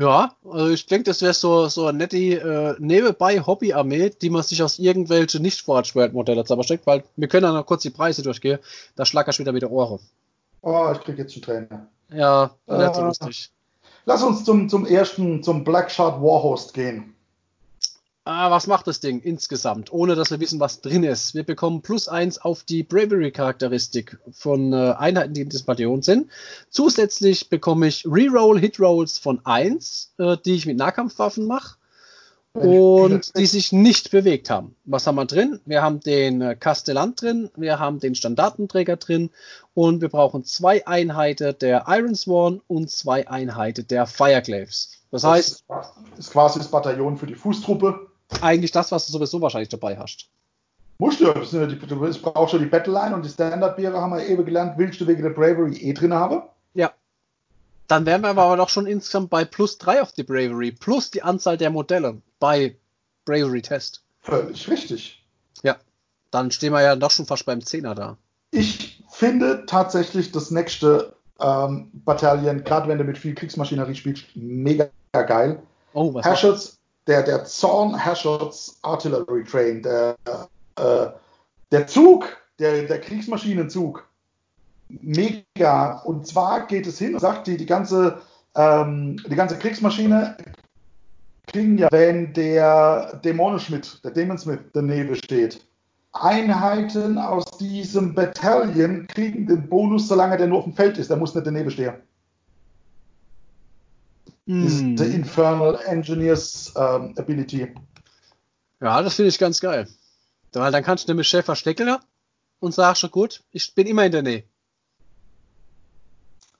Ja, also ich denke, das wäre so, so eine nette äh, nebenbei Hobby-Armee, die man sich aus irgendwelchen nicht forge world modellen steckt, weil wir können ja noch kurz die Preise durchgehen. Da schlackert wieder mit der Ohren.
Oh, ich krieg jetzt schon Tränen.
Ja, äh, nicht so lustig.
Lass uns zum, zum ersten, zum Blackshot Warhost gehen.
Ah, was macht das Ding insgesamt, ohne dass wir wissen, was drin ist? Wir bekommen plus eins auf die Bravery-Charakteristik von äh, Einheiten, die in diesem Bataillon sind. Zusätzlich bekomme ich Reroll Hit Rolls von eins, äh, die ich mit Nahkampfwaffen mache und die sich nicht bewegt haben. Was haben wir drin? Wir haben den äh, Kastellant drin, wir haben den Standartenträger drin und wir brauchen zwei Einheiten der Iron Sworn und zwei Einheiten der Fireclaves. Das, das heißt,
ist quasi das Bataillon für die Fußtruppe
eigentlich das, was du sowieso wahrscheinlich dabei hast.
Musst du, du brauchst schon die Battleline und die Standard-Biere haben wir eben gelernt, willst du wegen der Bravery eh drin haben?
Ja. Dann wären wir aber doch schon insgesamt bei plus 3 auf die Bravery, plus die Anzahl der Modelle bei Bravery-Test.
Völlig richtig.
Ja. Dann stehen wir ja doch schon fast beim 10er da.
Ich finde tatsächlich das nächste ähm, Bataillon, gerade wenn du mit viel Kriegsmaschinerie spielst, mega geil.
Oh, was
Herrscherts der, der Zorn Herrscherts Artillery Train, der, äh, der Zug, der, der Kriegsmaschinenzug. Mega. Und zwar geht es hin und sagt, die, die, ganze, ähm, die ganze Kriegsmaschine kriegen ja, wenn der Dämonenschmidt, der Demonsmith daneben steht. Einheiten aus diesem Bataillon kriegen den Bonus, solange der nur auf dem Feld ist. Der muss nicht daneben stehen. Mm. The Infernal Engineers ähm, Ability.
Ja, das finde ich ganz geil. Weil dann kannst du nämlich Chef verstecken und sagst schon gut, ich bin immer in der Nähe.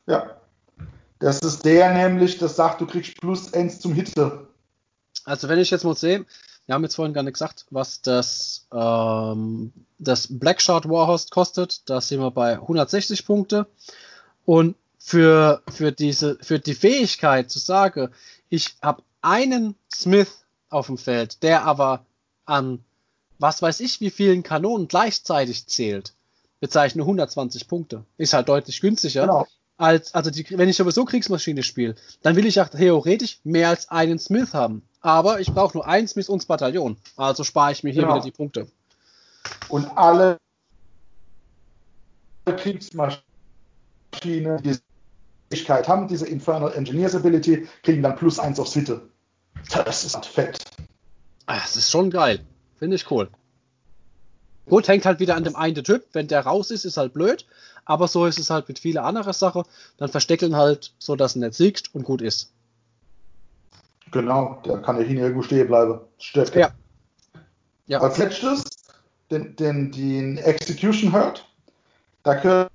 Ja. Das ist der nämlich, das sagt, du kriegst plus 1 zum Hitte.
Also wenn ich jetzt mal sehe, wir haben jetzt vorhin gar nicht gesagt, was das, ähm, das Blackshot Warhost kostet. Da sind wir bei 160 Punkte. Und für, für, diese, für die Fähigkeit zu sagen, ich habe einen Smith auf dem Feld, der aber an was weiß ich wie vielen Kanonen gleichzeitig zählt, bezeichne 120 Punkte. Ist halt deutlich günstiger. Genau. Als, also die, wenn ich sowieso Kriegsmaschine spiele, dann will ich auch theoretisch mehr als einen Smith haben. Aber ich brauche nur einen Smith und das Bataillon. Also spare ich mir hier genau. wieder die Punkte.
Und alle Kriegsmaschinen, die Fähigkeit haben, diese Infernal Engineers Ability, kriegen dann plus eins aufs Hitte. Das ist halt fett.
Ah, Das ist schon geil. Finde ich cool. Gut, hängt halt wieder an dem einen Typ. Wenn der raus ist, ist halt blöd. Aber so ist es halt mit vielen anderen Sachen. Dann versteckeln halt, so dass er nicht siegt und gut ist.
Genau, da kann der hin irgendwo stehen bleiben. Stimmt.
Ja. Ja.
Als letztes den, den, den Execution Herd. Da gehört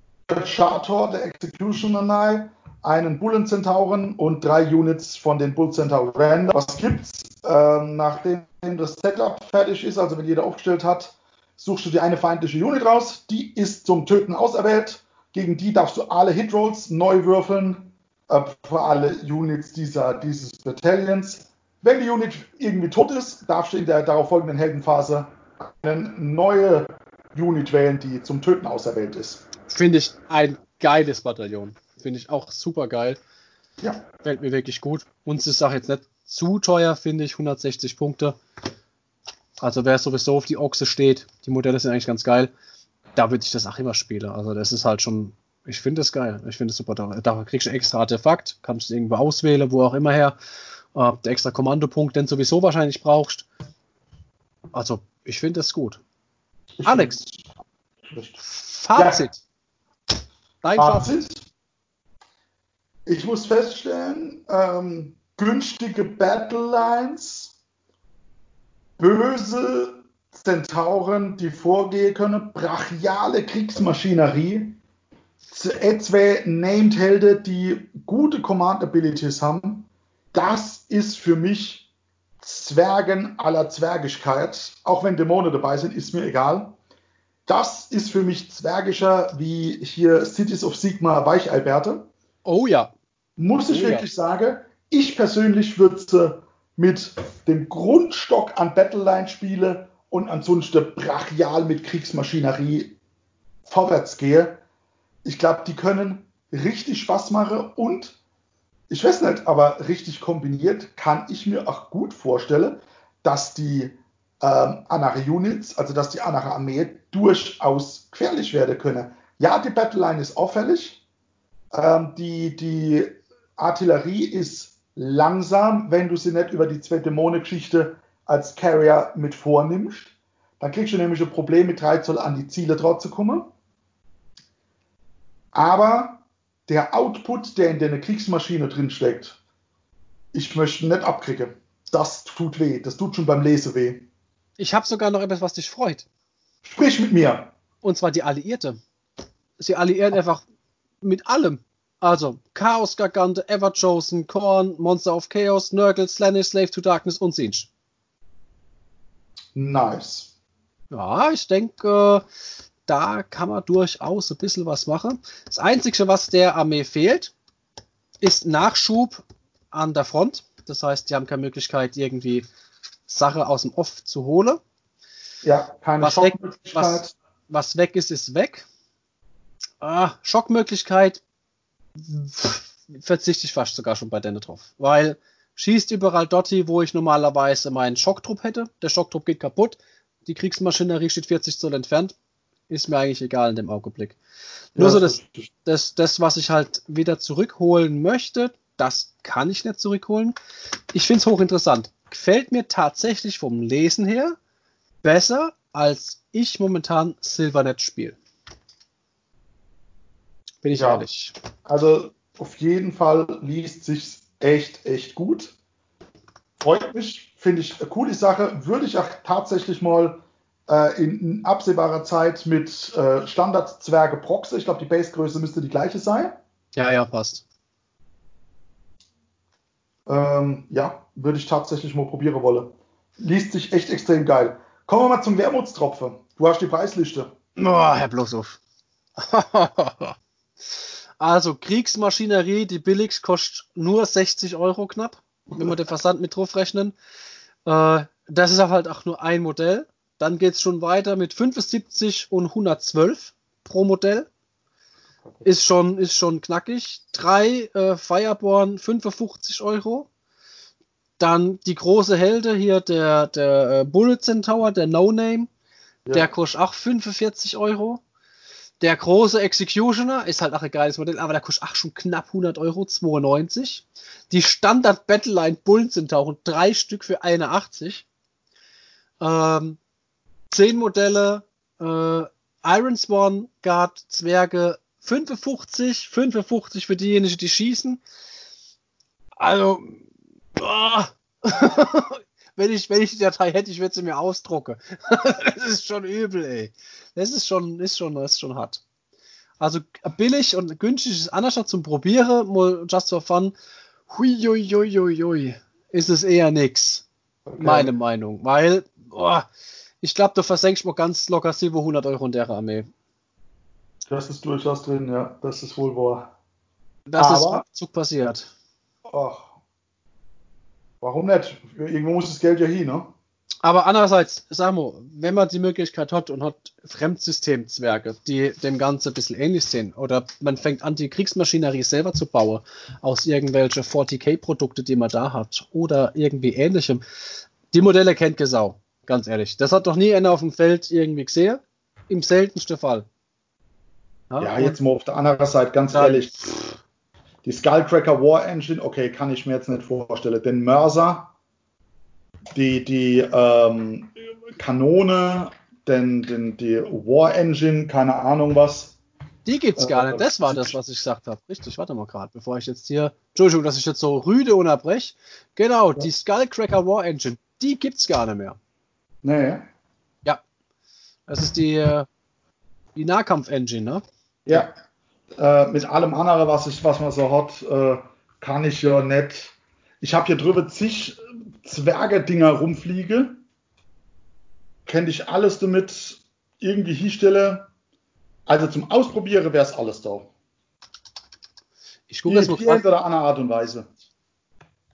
Shator, der Executioner nahe, einen Bullen Zentauren und drei Units von den Bull Centauren. Was gibt's? Ähm, nachdem das Setup fertig ist, also wenn jeder aufgestellt hat, suchst du dir eine feindliche Unit raus. Die ist zum Töten auserwählt. Gegen die darfst du alle Hitrolls neu würfeln äh, für alle Units dieser, dieses Battalions. Wenn die Unit irgendwie tot ist, darfst du in der darauf folgenden Heldenphase eine neue Unit wählen, die zum Töten auserwählt ist.
Finde ich ein geiles Bataillon. Finde ich auch super geil.
Ja,
Fällt mir wirklich gut. Uns ist auch jetzt nicht zu teuer, finde ich. 160 Punkte. Also wer sowieso auf die Ochse steht, die Modelle sind eigentlich ganz geil. Da würde ich das auch immer spielen. Also das ist halt schon, ich finde das geil. Ich finde es super. Da, da kriegst du extra Artefakt, kannst du irgendwo auswählen, wo auch immer her. Äh, der extra Kommandopunkt, den sowieso wahrscheinlich brauchst. Also ich finde das gut.
ich
Alex. Fazit. Dein Fazit.
Fazit. Ich muss feststellen, ähm, günstige Battle Lines, böse Zentauren, die vorgehen können, brachiale Kriegsmaschinerie, z- zwei Named Helden, die gute Command Abilities haben. Das ist für mich Zwergen aller Zwergigkeit. Auch wenn Dämonen dabei sind, ist mir egal. Das ist für mich zwergischer wie hier Cities of Sigma Weichalberte.
Oh ja.
Muss ich
ja.
wirklich sagen, ich persönlich würde sie mit dem Grundstock an Battleline spiele und ansonsten brachial mit Kriegsmaschinerie vorwärts gehe. Ich glaube, die können richtig Spaß machen und ich weiß nicht, aber richtig kombiniert kann ich mir auch gut vorstellen, dass die ähm, Anare-Units, also dass die Anare-Armee durchaus gefährlich werden können. Ja, die Battleline ist auffällig. Ähm, die, die Artillerie ist langsam, wenn du sie nicht über die zwei Dämonen-Geschichte als Carrier mit vornimmst. Dann kriegst du nämlich ein Problem, mit 3 Zoll an die Ziele drauf zu kommen. Aber der Output, der in der Kriegsmaschine drin steckt, ich möchte nicht abkriegen. Das tut weh. Das tut schon beim Lesen weh.
Ich habe sogar noch etwas, was dich freut.
Sprich mit mir.
Und zwar die Alliierte. Sie alliieren einfach mit allem. Also Chaos Gargante, Everchosen, Korn, Monster of Chaos, Nurgle, Slanish, Slave to Darkness und Sinch.
Nice.
Ja, ich denke, da kann man durchaus ein bisschen was machen. Das Einzige, was der Armee fehlt, ist Nachschub an der Front. Das heißt, die haben keine Möglichkeit, irgendwie Sache aus dem Off zu holen.
Ja, keine
Was weg- was- Was weg ist, ist weg. Ah, Schockmöglichkeit verzichte ich fast sogar schon bei denen drauf. Weil schießt überall Dotti, wo ich normalerweise meinen Schocktrupp hätte. Der Schocktrupp geht kaputt. Die Kriegsmaschinerie steht 40 Zoll entfernt. Ist mir eigentlich egal in dem Augenblick. Nur
Ja,
so das, das, das, was ich halt wieder zurückholen möchte, das kann ich nicht zurückholen. Ich finde es hochinteressant. Gefällt mir tatsächlich vom Lesen her besser, als ich momentan Silvernet spiele. Bin ich
Ja.
ehrlich.
Also auf jeden Fall liest sich echt, echt gut. Freut mich, finde ich eine coole Sache. Würde ich auch tatsächlich mal äh, in, in absehbarer Zeit mit äh, Standard-Zwerge proxy. Ich glaube, die Basegröße müsste die gleiche sein.
Ja, ja, passt.
Ähm, ja, würde ich tatsächlich mal probieren wollen. Liest sich echt extrem geil. Kommen wir mal zum Wermutstropfen. Du hast die Preisliste.
Oh, Herr bloß auf. [laughs] also, Kriegsmaschinerie, die billigst kostet nur 60 Euro knapp, wenn wir den Versand mit drauf rechnen. Äh, das ist halt auch nur ein Modell. Dann geht es schon weiter mit 75 und 112 pro Modell. Ist schon, ist schon knackig. Drei äh, Fireborn 55 Euro. Dann die große Helde hier, der, der äh, Bullet Centaur, der No Name.
Ja.
Der kostet auch 45 Euro. Der große Executioner ist halt auch ein geiles Modell, aber der kostet auch schon knapp 100 Euro, 92. Die Standard Battleline Bullen sind tauchen, drei Stück für 81. Ähm, zehn Modelle, äh, Iron Swan Guard Zwerge 55, 55 für diejenigen, die schießen. Also, boah. [laughs] wenn ich, wenn ich die Datei hätte, ich würde sie mir ausdrucken. [laughs] das ist schon übel, ey. Das ist schon, ist schon, das ist schon hart. Also billig und günstig ist anders zum Probieren, mal just for fun. Hui, hui, hui, hui, hui. Ist es eher nix. Okay. Meine Meinung. Weil, boah, ich glaube, du versenkst mal ganz locker 700 Euro in der Armee.
Das ist durchaus drin, ja. Das ist wohl wahr.
Das Aber, ist abzug passiert.
Ach, warum nicht? Irgendwo muss das Geld ja hin, ne?
Aber andererseits, wir, wenn man die Möglichkeit hat und hat Fremdsystemzwerge, die dem Ganzen ein bisschen ähnlich sind, oder man fängt an, die Kriegsmaschinerie selber zu bauen, aus irgendwelchen 40k-Produkte, die man da hat, oder irgendwie ähnlichem, die Modelle kennt Gesau, ganz ehrlich. Das hat doch nie einer auf dem Feld irgendwie gesehen. Im seltensten Fall.
Ja, ja jetzt mal auf der anderen Seite, ganz ehrlich. Die Skullcracker War Engine, okay, kann ich mir jetzt nicht vorstellen. Den Mörser, die, die ähm, Kanone, den, den, die War Engine, keine Ahnung was.
Die gibt's gar nicht. Das war das, was ich gesagt habe. Richtig, warte mal gerade, bevor ich jetzt hier. Entschuldigung, dass ich jetzt so rüde unterbreche. Genau, ja. die Skullcracker War Engine, die gibt's gar nicht mehr.
Nee.
Ja. Das ist die, äh, die Nahkampf-Engine, ne?
Ja, äh, mit allem anderen, was, ich, was man so hat, äh, kann ich ja nicht. Ich habe hier drüber zig Zwerge-Dinger rumfliege. Könnte ich alles damit irgendwie hinstelle. Also zum Ausprobieren wäre es alles da.
Ich gucke das
mal oder andere Art und Weise.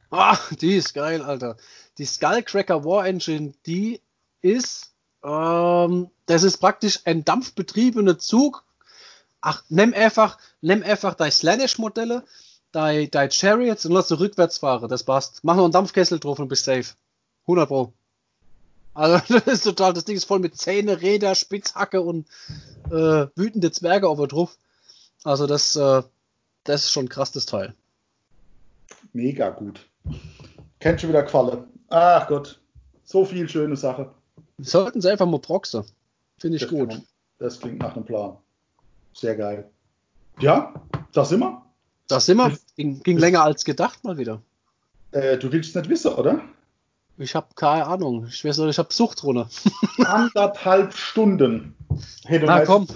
Ach, die ist geil, Alter. Die Skullcracker War Engine, die ist, ähm, das ist praktisch ein dampfbetriebener Zug ach, nimm einfach, nimm einfach deine Slanish-Modelle, deine, deine Chariots und lass sie rückwärts fahren. Das passt. Mach noch einen Dampfkessel drauf und bist safe. 100 Pro. Also, [laughs] das ist total, das Ding ist voll mit Zähne, Räder, Spitzhacke und äh, wütende Zwerge auf drauf. Also, das, äh, das ist schon krass, das Teil.
Mega gut. Kennt schon wieder Qualle. Ach Gott. So viel schöne Sache.
Sollten sie einfach mal proxen. Finde ich das gut. Man,
das klingt nach einem Plan. Sehr geil. Ja, da sind wir.
Da sind wir. Ging, ging länger als gedacht mal wieder.
Äh, du willst nicht wissen, oder?
Ich habe keine Ahnung. Ich weiß nicht, ich habe Suchtrunde. [laughs]
Anderthalb Stunden.
Hey, du Na komm.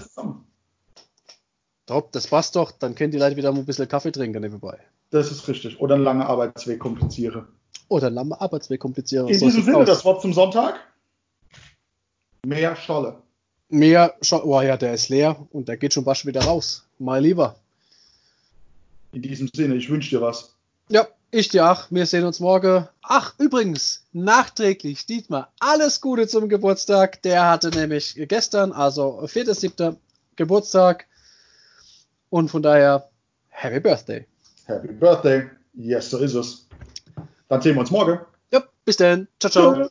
Top, das passt doch. Dann können die Leute wieder mal ein bisschen Kaffee trinken nebenbei.
Das ist richtig. Oder eine lange Arbeitsweg kompliziere.
Oder eine lange Arbeitsweg kompliziere.
In diesem Sinne, aus. das Wort zum Sonntag. Mehr Scholle.
Mehr, oh ja, der ist leer und der geht schon wasch wieder raus. Mal lieber.
In diesem Sinne, ich wünsche dir was.
Ja, ich dir auch. Wir sehen uns morgen. Ach, übrigens, nachträglich, Dietmar, alles Gute zum Geburtstag. Der hatte nämlich gestern, also 4.7. Geburtstag. Und von daher, Happy Birthday.
Happy Birthday. Yes, so ist es. Dann sehen wir uns morgen.
Ja, bis dann. Ciao, ciao. ciao.